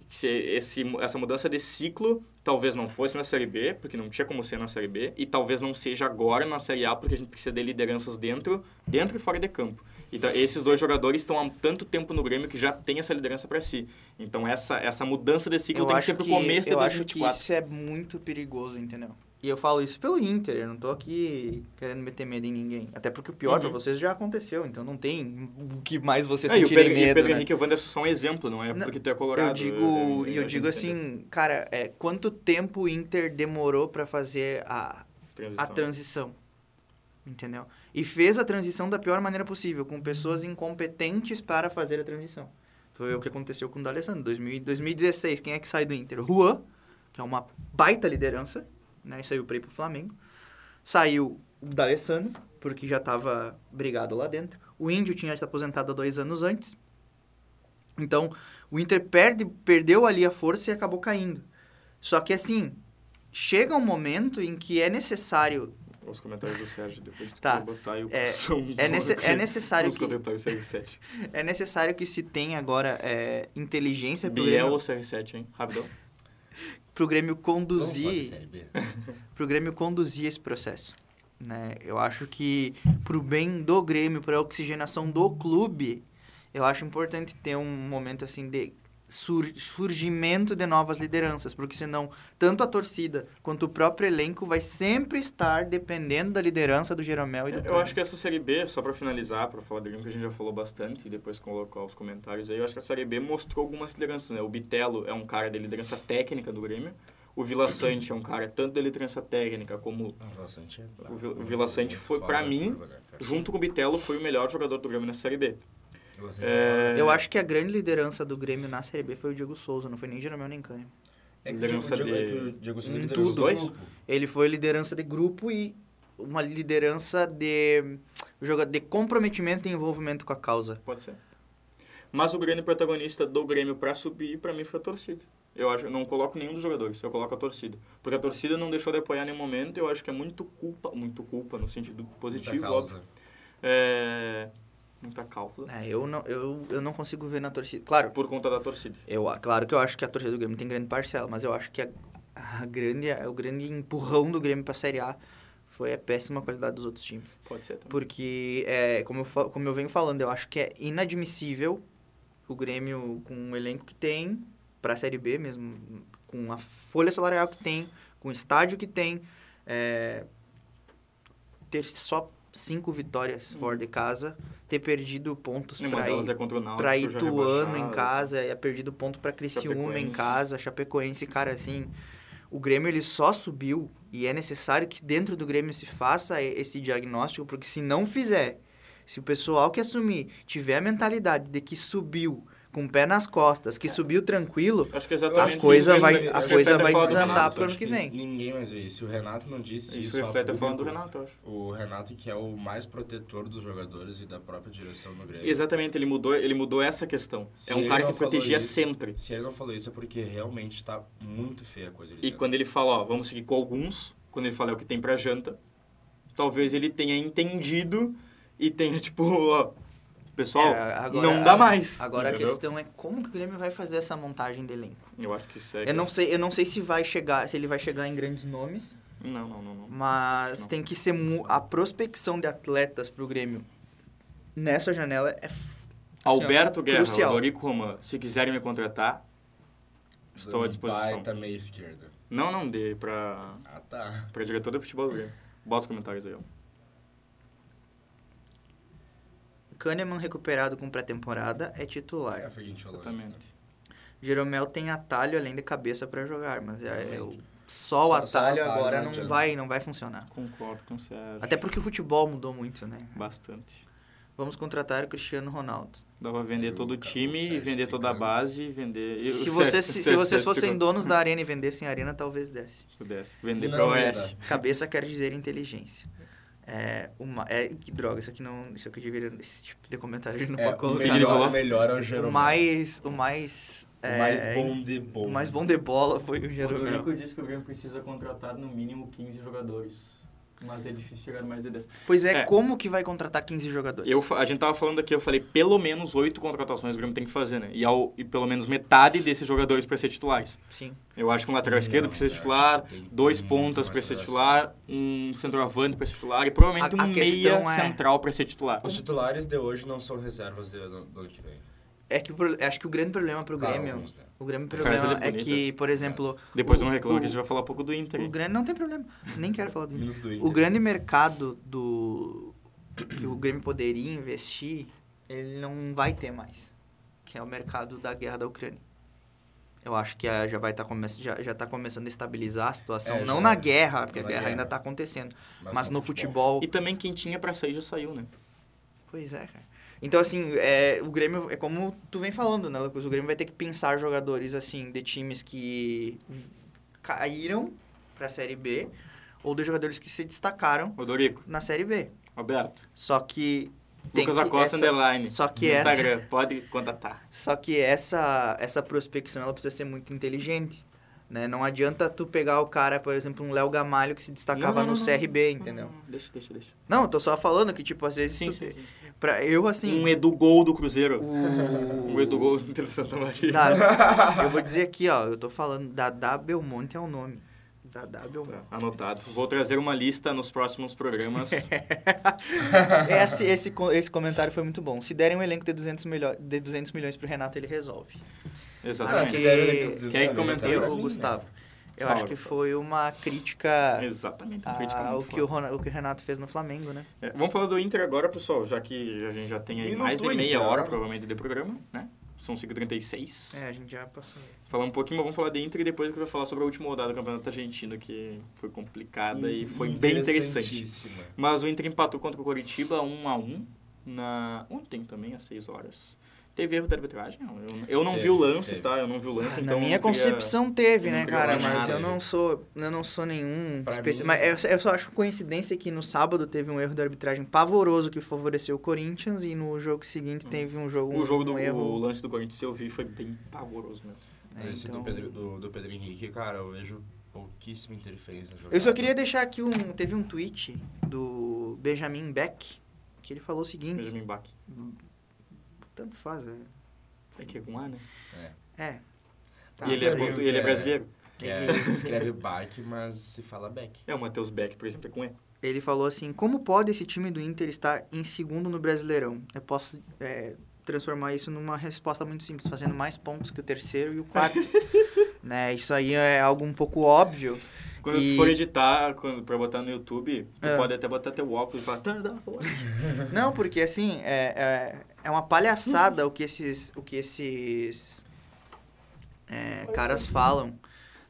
se esse, essa mudança de ciclo talvez não fosse na Série B, porque não tinha como ser na Série B, e talvez não seja agora na Série A, porque a gente precisa de lideranças dentro, dentro e fora de campo. Então, esses dois jogadores estão há tanto tempo no Grêmio que já tem essa liderança para si. Então, essa, essa mudança de ciclo eu tem que ser pro começo de eu acho que 2024. isso é muito perigoso, entendeu? E eu falo isso pelo Inter, eu não tô aqui querendo meter medo em ninguém. Até porque o pior Uhum. pra vocês já aconteceu, então não tem o que mais você É, o sentirem Pedro, e o medo, Pedro né? Henrique e o Wanderson são um exemplo, não é Não, porque tu é colorado. Eu digo, eu a digo assim, cara, é, quanto tempo o Inter demorou pra fazer a, Transição. a transição? Entendeu? E fez a transição da pior maneira possível, com pessoas incompetentes para fazer a transição. Foi o que aconteceu com o D'Alessandro. 2000 2016, quem é que sai do Inter? Juan, que é uma baita liderança, né? E saiu para ir pro Flamengo. Saiu o D'Alessandro, porque já estava brigado lá dentro. O Índio tinha se aposentado dois anos antes. Então, o Inter perde, perdeu ali a força e acabou caindo. Só que assim, chega um momento em que é necessário Os comentários do Sérgio, depois tu Tá. botar aí o É- É, nesse- é necessário que, comentários CR7. é necessário que se tenha agora é, inteligência Biel ou CR7, hein? Rapidão. pro Grêmio conduzir pro Grêmio conduzir esse processo. Né? Eu acho que pro bem do Grêmio, para a oxigenação do clube, eu acho importante ter um momento assim de sur- surgimento de novas lideranças, porque senão tanto a torcida quanto o próprio elenco vai sempre estar dependendo da liderança do Jeromel e do Eu acho que essa Série B, só pra finalizar, pra falar do Grêmio, que a gente já falou bastante, e depois colocar os comentários aí, eu acho que a Série B mostrou algumas lideranças, né? O Bitelo é um cara de liderança técnica do Grêmio, o Vila Sante é um cara tanto de liderança técnica como Não, o Vila Sante é. O Vila- Muito Vila Sante foi, da mim, né, junto com o Bitelo, foi o melhor jogador do Grêmio na Série B. Sante É. Eu acho que a grande liderança do Grêmio na Série B foi o Diego Souza, não foi nem Jeromel nem Kahneman. É que o liderança Diego- é de- que o Diego Souza Em tudo. do Dois? Ele foi liderança de grupo e uma liderança de, de comprometimento e envolvimento com a causa. Pode ser. Mas o grande protagonista do Grêmio pra subir, pra mim, foi a torcida. Eu acho, eu não coloco nenhum dos jogadores, eu coloco a torcida. Porque a torcida não deixou de apoiar em nenhum momento, eu acho que é muito culpa, muito culpa no sentido positivo, causa. óbvio. É, muita causa. É, eu, não, eu, eu não consigo ver na torcida. Claro, Por conta da torcida. eu, claro que eu acho que a torcida do Grêmio tem grande parcela, mas eu acho que a, a grande, o grande empurrão do Grêmio pra Série A foi a péssima qualidade dos outros times. Pode ser também. Porque, é, como, eu, como eu venho falando, eu acho que é inadmissível o Grêmio, com o elenco que tem, para a Série B mesmo, com a folha salarial que tem, com o estádio que tem, é, ter só cinco vitórias fora de casa, ter perdido pontos para é contra o Náutico, para já Ituano em casa, é perdido ponto para Criciúma em casa, Chapecoense, cara, assim, o Grêmio ele só subiu e é necessário que dentro do Grêmio se faça esse diagnóstico, porque se não fizer, se o pessoal que assumir tiver a mentalidade de que subiu com o pé nas costas, que subiu tranquilo, Acho que é exatamente A coisa isso. vai- a coisa reflete vai desandar pro ano que vem. Ninguém mais vê isso. Se o Renato não disse Isso isso, a reflete falando do Renato, eu acho. O Renato, que é o mais protetor dos jogadores e da própria direção do Grêmio. Exatamente, ele mudou, ele mudou essa questão. Se é um cara que protegia isso- sempre. Se ele não falou isso é porque realmente tá muito feia a coisa ali E dentro. quando ele fala, ó, vamos seguir com alguns, quando ele fala é o que tem pra janta, talvez ele tenha entendido e tenha, tipo, ó, pessoal, É, agora- não dá mais. Agora entendeu? a questão é como que o Grêmio vai fazer essa montagem de elenco. Eu acho que isso é... Eu não sei, eu não sei se vai chegar, se ele vai chegar em grandes nomes, Não, não, não. não. Mas Não. tem que ser mu- a prospecção de atletas pro Grêmio nessa janela é f- Alberto assim, ó, Guerra, crucial. Roman, se quiserem me contratar, estou à disposição. Baita meia esquerda. Não, não, dê pra, Ah, tá. pra diretor do futebol do Grêmio. Bota os comentários aí, ó. Kahneman recuperado com pré-temporada é titular. É, foi a gente falou antes, né? Exatamente. Jeromel tem atalho além de cabeça para jogar, mas é, é o- Só- só o o atalho atalho agora não não vai, não vai funcionar. Concordo com o Sérgio. Até porque o futebol mudou muito, né? Bastante. Vamos contratar o Cristiano Ronaldo. Dá pra vender Eu, todo o o time, Sérgio vender toda a base, vender... e o Se, Sérgio- vocês, se, se vocês Sérgio fossem donos da arena e vendessem a arena, talvez desse. Se pudesse. Vender não ia OS. Cabeça quer dizer inteligência. É, uma, é, que droga, isso aqui não. Isso aqui deveria. Esse tipo de comentário não É, pode o colocar. Ele melhor, o melhor é o O Jeromel. mais. O mais. O é, mais bom de bom. O mais bom de bola foi o O Jeromel. Dorico disse que o Grêmio precisa contratar no mínimo 15 jogadores. Mas é difícil chegar a mais de 10. Pois é, É. como que vai contratar 15 jogadores? Eu, a gente tava falando aqui, eu falei pelo menos oito contratações o Grêmio tem que fazer, né? E, ao, e pelo menos metade desses jogadores para ser titulares. Sim. Eu acho que um lateral esquerdo precisa eu ser titular, dois pontas para ser titular, um centroavante para ser titular e provavelmente A- a um meia questão é- central para ser titular. Os titulares de hoje não são reservas do ano que vem. É que o acho que o grande problema pro Claro, Grêmio. alguns, né? O grande problema é que, por exemplo. Depois o- não reclama o- que a gente vai falar um pouco do Inter. O? Grêmio não tem problema. Nem quero falar do Inter. Do O Inter. grande mercado do que o Grêmio poderia investir, ele não vai ter mais, que é o mercado da guerra da Ucrânia. Eu acho que ah, já vai estar já, já tá começando a estabilizar a situação, É, não já- na guerra, porque a guerra guerra. ainda está acontecendo, mas, no futebol. E também quem tinha para sair já saiu, né? Pois é, cara. Então, assim, é, o Grêmio, é como tu vem falando, né, Lucas? O Grêmio vai ter que pensar jogadores, assim, de times que caíram pra Série B ou de jogadores que se destacaram Rodorico, na Série B. Roberto, Só que tem Lucas Acosta essa, Underline. só que no essa- Instagram, pode contatar. Só que essa essa prospecção ela precisa ser muito inteligente, Né? Não adianta tu pegar o cara, por exemplo, um Léo Gamalho que se destacava Não, não, no não, CRB, entendeu? Deixa, deixa, deixa. Não, eu tô só falando que, tipo, às vezes Sim, tu- sim, sim. Pra, eu, assim... Um Edu Gol do Cruzeiro. o... Um Edu Gol do Santa Maria. Da- eu vou dizer aqui, ó, eu tô falando, Dadá Belmonte é o nome. Dadá Belmonte. Tá, anotado. Vou trazer uma lista nos próximos programas. Esse, esse, esse comentário foi muito bom. Se derem um elenco de 200, milho, de 200 milhões pro Renato, ele resolve. Ah, Exatamente. se Aqui- der o elenco de 200 Quem milhões, comentou? Eu, o Gustavo. né? Eu acho que foi uma crítica Exatamente. uma crítica ao que o, forte. Rona- o que o Renato fez no Flamengo, né? É, vamos falar do Inter agora, pessoal, já que a gente já tem aí Minuto mais de meia Inter. hora, provavelmente, de programa, né? São 5h36. É, a gente já passou. Falar um pouquinho, mas vamos falar de Inter e depois eu vou falar sobre a última rodada do Campeonato Argentino, que foi complicada e foi bem interessante. Mas o Inter empatou contra o Coritiba 1 a 1 na ontem também, às 6 horas. Teve erro da arbitragem? Não, eu, eu não vi o Teve, lance, teve. tá? Eu não vi o lance, Ah, então Na minha eu não queria- concepção teve, né, cara? Mas nada. eu não sou, eu não sou nenhum mim- Mas eu, eu só acho coincidência que no sábado teve um erro de arbitragem pavoroso que favoreceu o Corinthians e no jogo seguinte teve um jogo O jogo do um o erro. lance do Corinthians eu vi foi bem pavoroso mesmo. né, Esse então- do, Pedro, do, do Pedro Henrique, cara, eu vejo pouquíssima interferência. Eu só queria deixar aqui um. Teve um tweet do Benjamin Beck que ele falou o seguinte. Benjamin Bach. Tanto faz, velho. É que é com A, né? É. É. Tá, e ele é, portu- ele é é- brasileiro? Que é, escreve back, mas se fala back. É, o Matheus Beck, por exemplo, é com E. Ele falou assim: como pode esse time do Inter estar em segundo no Brasileirão? Eu posso é, transformar isso numa resposta muito simples, fazendo mais pontos que o terceiro e o quarto. né? Isso aí é algo um pouco óbvio. Quando E- tu for editar, quando, pra botar no YouTube, tu É. pode até botar teu óculos e falar... "Tá, dá uma foto." Não, porque assim, é, é, é uma palhaçada o que esses, o que esses é, caras falam.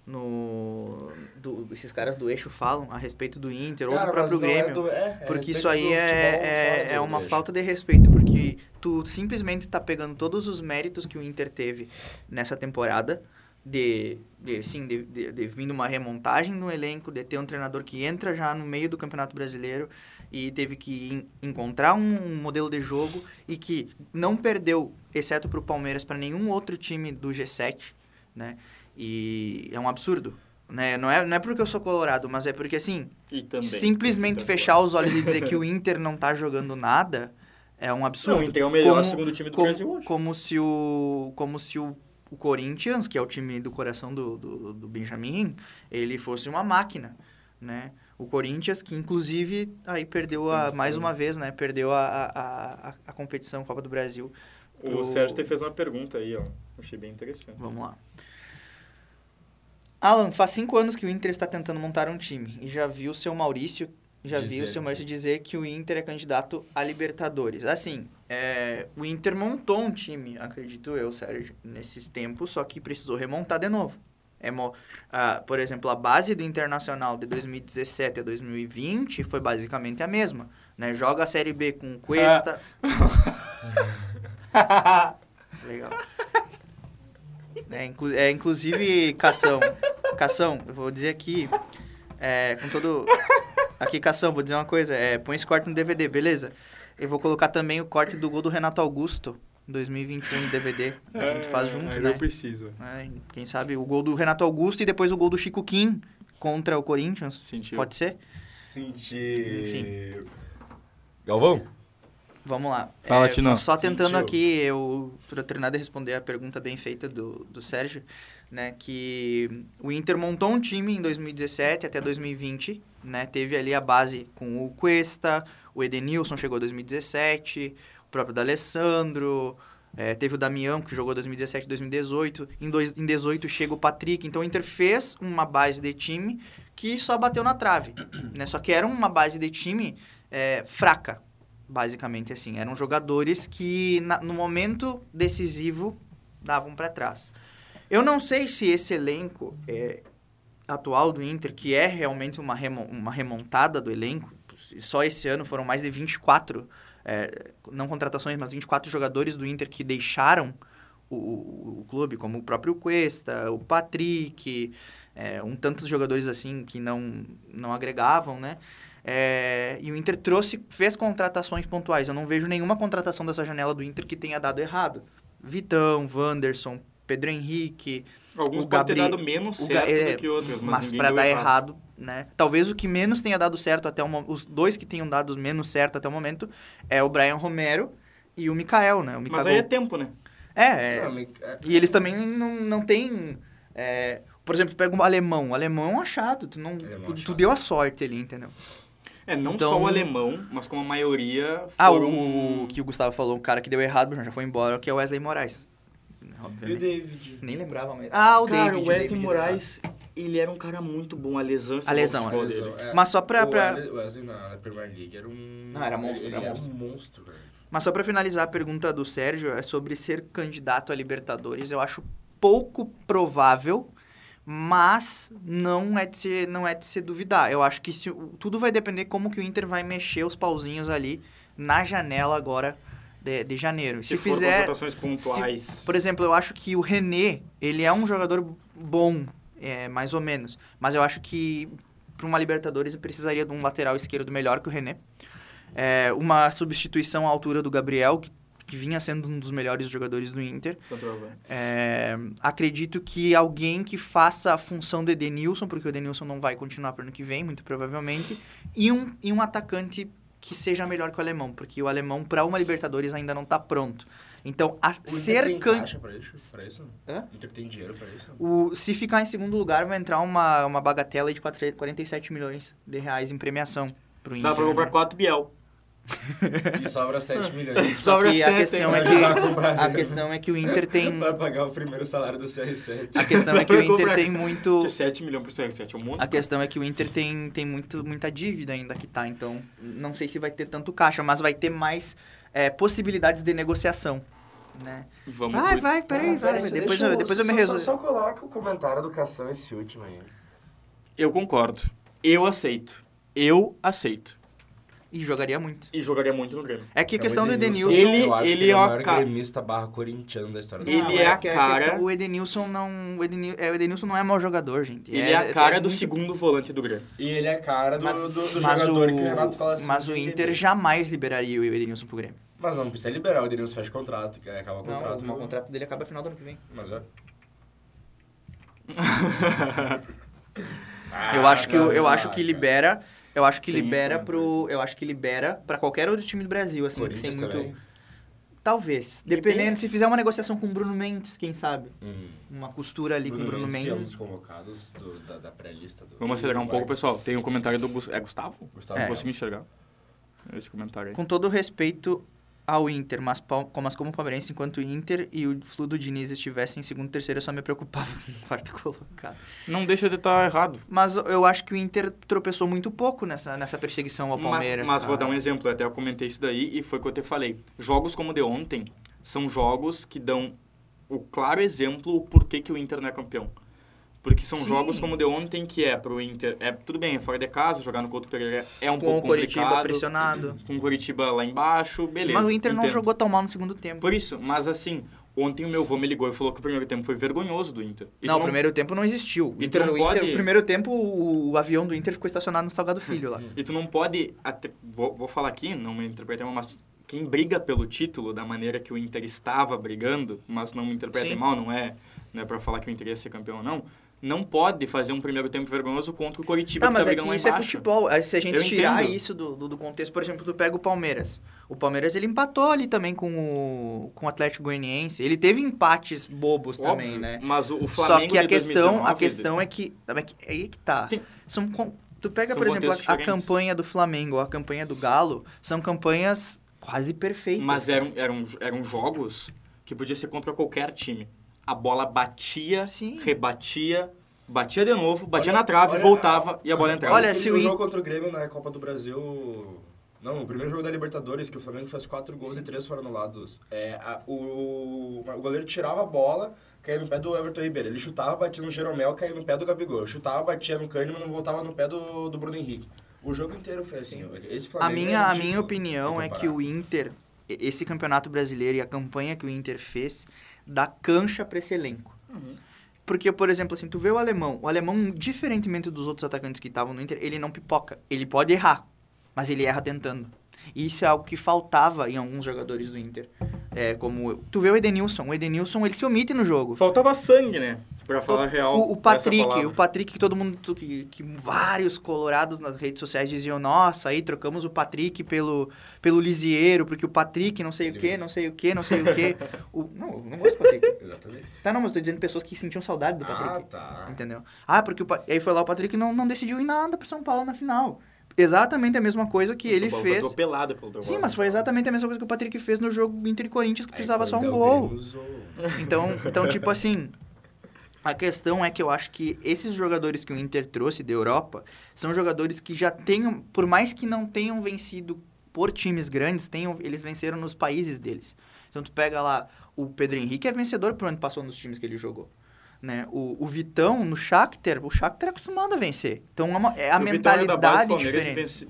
No, do, esses caras do eixo falam a respeito do Inter ou do próprio Grêmio. Porque isso aí é, é, é uma falta de respeito, porque tu simplesmente tá pegando todos os méritos que o Inter teve nessa temporada, de, de sim, de, de, de vindo uma remontagem no elenco, de ter um treinador que entra já no meio do Campeonato Brasileiro e teve que en- encontrar um, modelo de jogo e que não perdeu, exceto para o Palmeiras, para nenhum outro time do G7, né? E é um absurdo. Né? Não, é, não é porque eu sou colorado, mas é porque, assim, também. simplesmente fechar os olhos e dizer que o Inter não tá jogando nada é um absurdo. Não, o Inter é o melhor Como- segundo time do como, Brasil hoje. como se o como se o, o Corinthians, que é o time do coração do, do, do Benjamin, ele fosse uma máquina, né? O Corinthians, que inclusive aí perdeu a, mais uma vez, né? Perdeu a, a, a, a competição Copa do Brasil. O pro- Sérgio te fez uma pergunta aí, ó. Achei bem interessante. Vamos lá. Alan, faz cinco anos que o Inter está tentando montar um time e já viu o seu Maurício, já Dizer viu o seu que- Maurício dizer que o Inter é candidato a Libertadores. Assim, é, o Inter montou um time, acredito eu, Sérgio, nesses tempos, só que precisou remontar de novo. É, mo- ah, por exemplo, a base do Internacional de 2017 a 2020 foi basicamente a mesma. Né? Joga a Série B com Cuesta. Legal. É, inclu- é, inclusive, Cação. Cação, eu vou dizer aqui, é, com todo... Aqui, Cação, vou dizer uma coisa. É, põe esse corte no DVD, beleza? Eu vou colocar também o corte do gol do Renato Augusto, 2021 no DVD. A gente faz junto, aí né? Eu preciso. É, quem sabe o gol do Renato Augusto e depois o gol do Chico Kim contra o Corinthians. Sentiu. Pode ser? Senti. Galvão? Vamos lá. Fala, É. Só tentando Sentiu. aqui, eu para terminar de responder a pergunta bem feita do, do Sérgio, né, que o Inter montou um time em 2017 até 2020, né, teve ali a base com o Cuesta, o Edenilson chegou em 2017, próprio D'Alessandro, é, teve o Damião que jogou 2017 e 2018, em, dois, em 18 chega o Patrick, então o Inter fez uma base de time que só bateu na trave, né, só que era uma base de time é, fraca, basicamente assim. Eram jogadores que na- no momento decisivo davam para trás. Eu não sei se esse elenco é, atual do Inter, que é realmente uma, remo- uma remontada do elenco, só esse ano foram mais de 24, é, não contratações, mas 24 jogadores do Inter que deixaram o, o- o clube, como o próprio Cuesta, o Patrick, é, um tantos jogadores assim que não, não agregavam, né? É, e o Inter trouxe, fez contratações pontuais. Eu não vejo nenhuma contratação dessa janela do Inter que tenha dado errado. Vitão, Wanderson, Pedro Henrique, Alguns o podem ter dado menos certo é, do que outros, mas, mas para dar errado. né? Talvez o que menos tenha dado certo até o momento, os dois que tenham dado menos certo até o momento é o Brian Romero e o Mikael, né? O Mas Mikael. aí é tempo, né? é, é, Não, é- E eles também não, não têm. é, por exemplo, pega um alemão. O alemão é um achado. Tu, não, Alemão tu, tu achado. deu a sorte ali, entendeu? É, não Então- só o alemão, mas como a maioria Ah, foram... o, o que o Gustavo falou, o cara que deu errado já foi embora, que é o Wesley Moraes. E o. David? Nem lembrava mais. Ah, o Cara, David. o Wesley David Moraes, ele era um cara muito bom. A lesão... A lesão, a. Lesão, é. Mas só pra- O pra- Wesley- na, Premier League era um... Não, era monstro, Ele era era monstro. um monstro, velho. Mas só pra finalizar a pergunta do Sérgio, é sobre ser candidato a Libertadores. Eu acho pouco provável, mas não é de se, não é de se duvidar. Eu acho que se, tudo vai depender como que o Inter vai mexer os pauzinhos ali na janela agora de, de janeiro. Se, Se, for fizer, contratações pontuais... por exemplo, eu acho que o René, ele é um jogador bom, é, mais ou menos. Mas eu acho que para uma Libertadores precisaria de um lateral esquerdo melhor que o René. É, uma substituição à altura do Gabriel, que, que vinha sendo um dos melhores jogadores do Inter. É, acredito que alguém que faça a função do Edenilson, porque o Edenilson não vai continuar para ano que vem, muito provavelmente, e um, e um atacante que seja melhor que o alemão, porque o alemão para uma Libertadores ainda não está pronto. Então, a O ser tem can... caixa pra isso? Hã? O Inter tem dinheiro pra isso? O, se ficar em segundo lugar, vai entrar uma, uma bagatela de 4 47 milhões de reais em premiação pro Inter. Dá pra comprar né? quatro Biel. E sobra 7 milhões. Só Sobra que a sete, questão, é o que, a questão é que o Inter tem... Pra pagar o primeiro salário do CR7. A questão é que o Inter tem muito... Tinha 7 milhões pro CR7, é um monte. A questão é que o Inter tem, tem muito, muita dívida ainda que tá, então não sei se vai ter tanto caixa, mas vai ter mais é, possibilidades de negociação, né? Vamos Vai, vai, peraí, vai, depois, eu, depois eu me resolvo. Só, só coloca o comentário do Cação esse último aí. Eu concordo. Eu aceito. Eu aceito. E jogaria muito. E jogaria muito no Grêmio. É que a É questão do Edenilson. Ele- eu acho que ele ele é é o maior ca- gremista barra corintiano da história do Ele Não, é a a cara- questão- o Edenilson não... O Edenilson, é, o Edenilson não é mau jogador, gente. Ele é, a cara do muito- segundo volante do Grêmio. E ele é a cara do, Mas, do, do mas jogador o, que o Renato fala assim. mas o Inter ele- jamais liberaria o Edenilson pro Grêmio. Mas não precisa liberar, o Edenilson fecha contrato, que acaba o Não, contrato. o contrato dele acaba no final do ano que vem. Mas é. eu acho que eu Ah, acho que cara. libera, eu acho que Tem isso, libera né? pro, eu acho que libera para qualquer outro time do Brasil assim, sem Corinthians muito também. Talvez, Depende. dependendo se fizer uma negociação com o Bruno Mendes, quem sabe? Hum. Uma costura ali com o Bruno que é um Mendes. dos convocados do- da, da pré-lista. do- Vamos acelerar um pouco, pessoal. Tem um comentário do é Gustavo? Gustavo É. Não consigo enxergar. Esse comentário aí. Com todo o respeito ao Inter, mas, mas como palmeirense, enquanto o Inter e o Flu do Diniz estivessem em segundo e terceiro, eu só me preocupava com o quarto colocado. Não deixa de estar errado. Mas eu acho que o Inter tropeçou muito pouco nessa, nessa perseguição ao Mas, Palmeiras. mas vou cara. dar um exemplo, até eu comentei isso daí e foi o que eu te falei. Jogos como o de ontem são jogos que dão o claro exemplo o porquê que o Inter não é campeão. Porque são Sim. jogos como o de ontem que é pro Inter, é tudo bem, é fora de casa, jogar no Couto Pereira é um Com o pouco complicado. pressionado. Com o Curitiba lá embaixo, beleza. Mas o Inter não entendo. jogou tão mal no segundo tempo. Por isso, mas assim, ontem o meu avô me ligou e falou que o primeiro tempo foi vergonhoso do Inter. E não, o primeiro tempo não existiu. O E Inter, não o Inter- pode- o primeiro tempo, o, o avião do Inter ficou estacionado no Salgado Filho lá. E tu não pode. até- vou, vou falar aqui, não me interpretem mal, mas quem briga pelo título da maneira que o Inter estava brigando, mas não me interpretem Sim. mal, não é, não é pra falar que o Inter ia ser campeão ou não, não pode fazer um primeiro tempo vergonhoso contra o Coritiba Tá, que mas tá é que isso é futebol. Aí, se a gente Eu tirar entendo. isso do, do, do contexto, por exemplo, tu pega o Palmeiras. O Palmeiras, ele empatou ali também com o, com o Atlético Goianiense. Ele teve empates bobos Óbvio, também, né? Mas o, o Flamengo Só que a questão, 2019, a questão é que, é que aí que tá. Tem- São tu pega, São por exemplo, a, a campanha do Flamengo, a campanha do Galo, são campanhas quase perfeitas. Mas eram, eram, eram jogos que podia ser contra qualquer time. A bola batia, Sim. rebatia, batia de novo, batia Olha- na trave, olha- voltava e a bola entrava. Olha, o, se o jogo contra o Grêmio na Copa do Brasil. Não, o primeiro jogo da Libertadores, que o Flamengo fez quatro gols e três foram anulados. É, a- o, o goleiro tirava a bola, caía no pé do Everton Ribeiro. Ele chutava, batia no Jeromel, caía no pé do Gabigol. Chutava, batia no Kahneman, não voltava no pé do, do Bruno Henrique. O jogo inteiro foi assim. Esse A Flamengo minha, é a minha opinião é que o Inter, esse campeonato brasileiro e a campanha que o Inter fez, dá cancha pra esse elenco. Uhum. Porque, por exemplo, assim, tu vê o alemão. O alemão, diferentemente dos outros atacantes que estavam no Inter, ele não pipoca. Ele pode errar, mas ele erra tentando. E isso é algo que faltava em alguns jogadores do Inter. É, como tu vê o Edenilson, o Edenilson ele se omite no jogo. Faltava sangue, né? Pra falar a real. O, o Patrick, o Patrick que todo mundo, que, que vários colorados nas redes sociais diziam, nossa, aí trocamos o Patrick pelo, pelo Lisieiro, porque o Patrick não sei o que, Isso. não sei o que, não sei o que. o, não, eu não gosto do Patrick. Exatamente. Tá, não, mas eu tô dizendo pessoas que sentiam saudade do Patrick. Ah, tá. Entendeu? Ah, porque o, aí foi lá o Patrick não, não decidiu em nada pro São Paulo na final. Exatamente a mesma coisa que O ele fez. atropelado pelo Sim, mas foi exatamente a mesma coisa que o Patrick fez no jogo Inter e Corinthians, que Aí precisava só quando um gol. Então, então, tipo assim, a questão é que eu acho que esses jogadores que o Inter trouxe da Europa são jogadores que já tenham, por mais que não tenham vencido por times grandes, tenham, eles venceram nos países deles. Então tu pega lá o Pedro Henrique é vencedor por onde passou nos times que ele jogou. Né? O, o Vitão no Shakhtar, o Shakhtar é acostumado a vencer. Então é, uma- é a base do mentalidade Palmeiras diferente vence-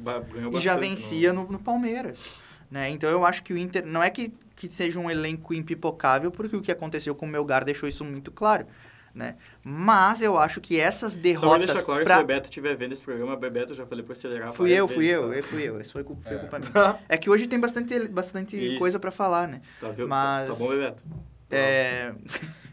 e já vencia no, no Palmeiras. Né? Então eu acho que o Inter. Não é que, que seja um elenco impipocável, porque o que aconteceu com o Melgar deixou isso muito claro. Né? Mas eu acho que essas Só pra derrotas. deixar claro, pra- se o Bebeto estiver vendo esse programa, Bebeto, eu já falei pra acelerar Fui eu, fui eu, tá? eu fui eu. Isso foi culpa, foi É. culpa minha. É que hoje tem bastante, bastante Isso. coisa pra falar, né? Tá, viu? Mas- Tá bom, Bebeto? É,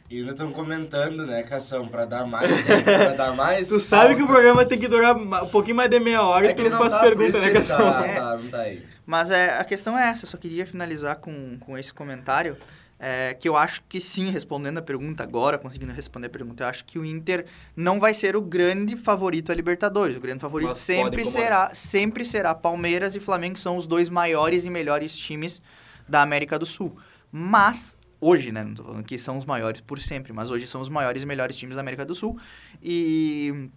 E ainda estão comentando, né, Cação, pra dar mais, hein, pra dar mais. Tu sabe que o programa tem que durar um pouquinho mais de meia hora É e que tu não faz tá, pergunta, né, Cação? Tá, É. tá, não tá aí. Mas é, a questão é essa, eu só queria finalizar com, com esse comentário, é, que eu acho que sim, respondendo a pergunta agora, conseguindo responder a pergunta, eu acho que o Inter não vai ser o grande favorito a Libertadores. O grande favorito Mas sempre será, sempre será Palmeiras e Flamengo, que são os dois maiores e melhores times da América do Sul. Mas, hoje, né, não tô falando que são os maiores por sempre, mas hoje são os maiores e melhores times da América do Sul. E...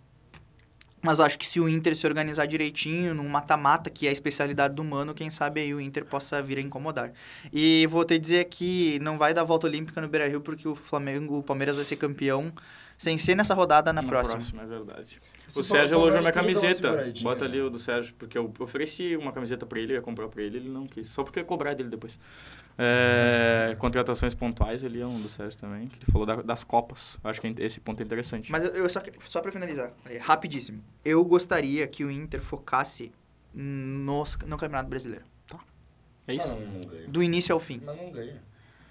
Mas acho que se o Inter se organizar direitinho, num mata-mata, que é a especialidade do Mano, quem sabe aí o Inter possa vir a incomodar. E vou te dizer que não vai dar volta olímpica no Beira-Rio, porque o Flamengo, o Palmeiras vai ser campeão sem ser nessa rodada na, próxima. é verdade. Se o Sérgio elogiou minha camiseta. Bota ali o do Sérgio, porque eu ofereci uma camiseta pra ele, eu ia comprar pra ele, ele não quis. Só porque eu ia cobrar dele depois. É, contratações pontuais, ele é um do Sérgio também, que ele falou da- das Copas. Acho que esse ponto é interessante. Mas eu, eu só, que- só pra finalizar, é, rapidíssimo. Eu gostaria que o Inter focasse no, no Campeonato Brasileiro. é isso? Não, não ganha. Do início ao fim. Mas não ganha.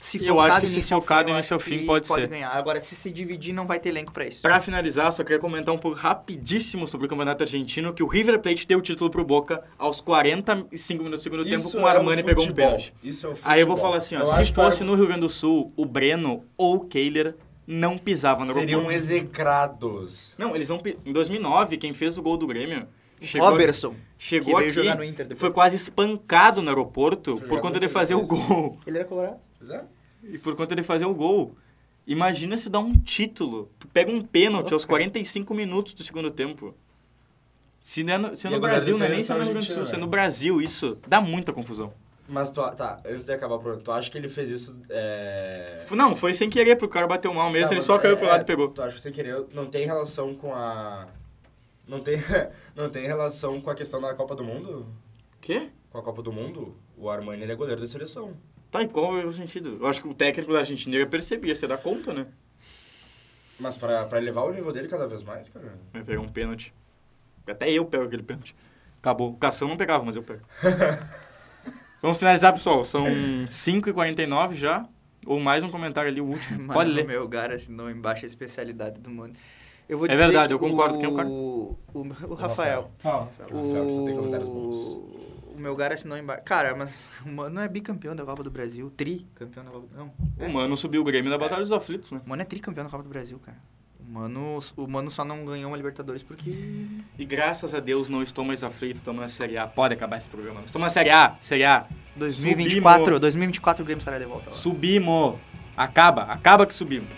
Se Eu acho que se início ao focar do eu início ao acho fim, que pode ser. ganhar. Agora, se se dividir, não vai ter elenco pra isso. Pra finalizar, só queria comentar um pouco rapidíssimo sobre o Campeonato Argentino, que o River Plate deu o título pro Boca aos 45 minutos do segundo tempo, Isso com o é Armani pegou um futebol. pênalti. Isso é o Aí eu vou futebol. falar assim, ó, Eu se que fosse o no Rio Grande do Sul, o Breno ou o Kehler não pisavam no Seriam aeroporto. execrados. Não, eles não... Em 2009, quem fez o gol do Grêmio... Chegou Robertson, Chegou que veio aqui, jogar no Inter depois. foi quase espancado no aeroporto por conta no de fazer o gol. ele era colorado? É. E por conta de fazer o gol. Imagina se dá um título. Tu pega um pênalti aos 45 minutos do segundo tempo. Se não é no, se é no Brasil, não é nem se é seleção no Rio Grande do Sul, argentina, se é no né? Brasil, isso dá muita confusão. Mas tu, tá, antes de acabar, Bruno, tu acha que ele fez isso é... Não, foi sem querer, porque o cara bateu mal mesmo, Tá, ele só caiu é- pro lado é, e pegou. Tu acha que você querer não tem relação com a... Não tem, não tem relação com a questão da Copa do Mundo? Quê? Com a Copa do Mundo? O Armani ele é goleiro da seleção. Tá, e qual é o sentido? Eu acho que o técnico da Argentina percebia, você dá conta, né? Mas pra, pra elevar o nível dele cada vez mais, cara... Vai pegar um pênalti. Até eu pego aquele pênalti. Acabou. O Cação não pegava, mas eu pego. Vamos finalizar, pessoal. São 5h49 já. Ou mais um comentário ali, o último. Mano, Pode o ler. meu lugar assinou embaixo a especialidade do mundo. Eu vou É dizer verdade, que eu concordo. O, Quem é o cara? o, o Rafael. Fala. O, Rafael, você tem comentários bons. O meu lugar assinou embaixo. Cara, mas o Mano é bicampeão da Copa do Brasil. Tri campeão da Copa do Não. O Mano subiu o Grêmio na Batalha dos Aflitos, né? O Mano é tricampeão da Copa do Brasil, cara. O Mano, o Mano só não ganhou uma Libertadores porque. E graças a Deus não estou mais aflito, estamos na Série A. Pode acabar esse programa. Estamos na Série A, Série A. 2024, Subimos. 2024 o Grêmio estará de volta lá. Subimos. Acaba, acaba que subimos.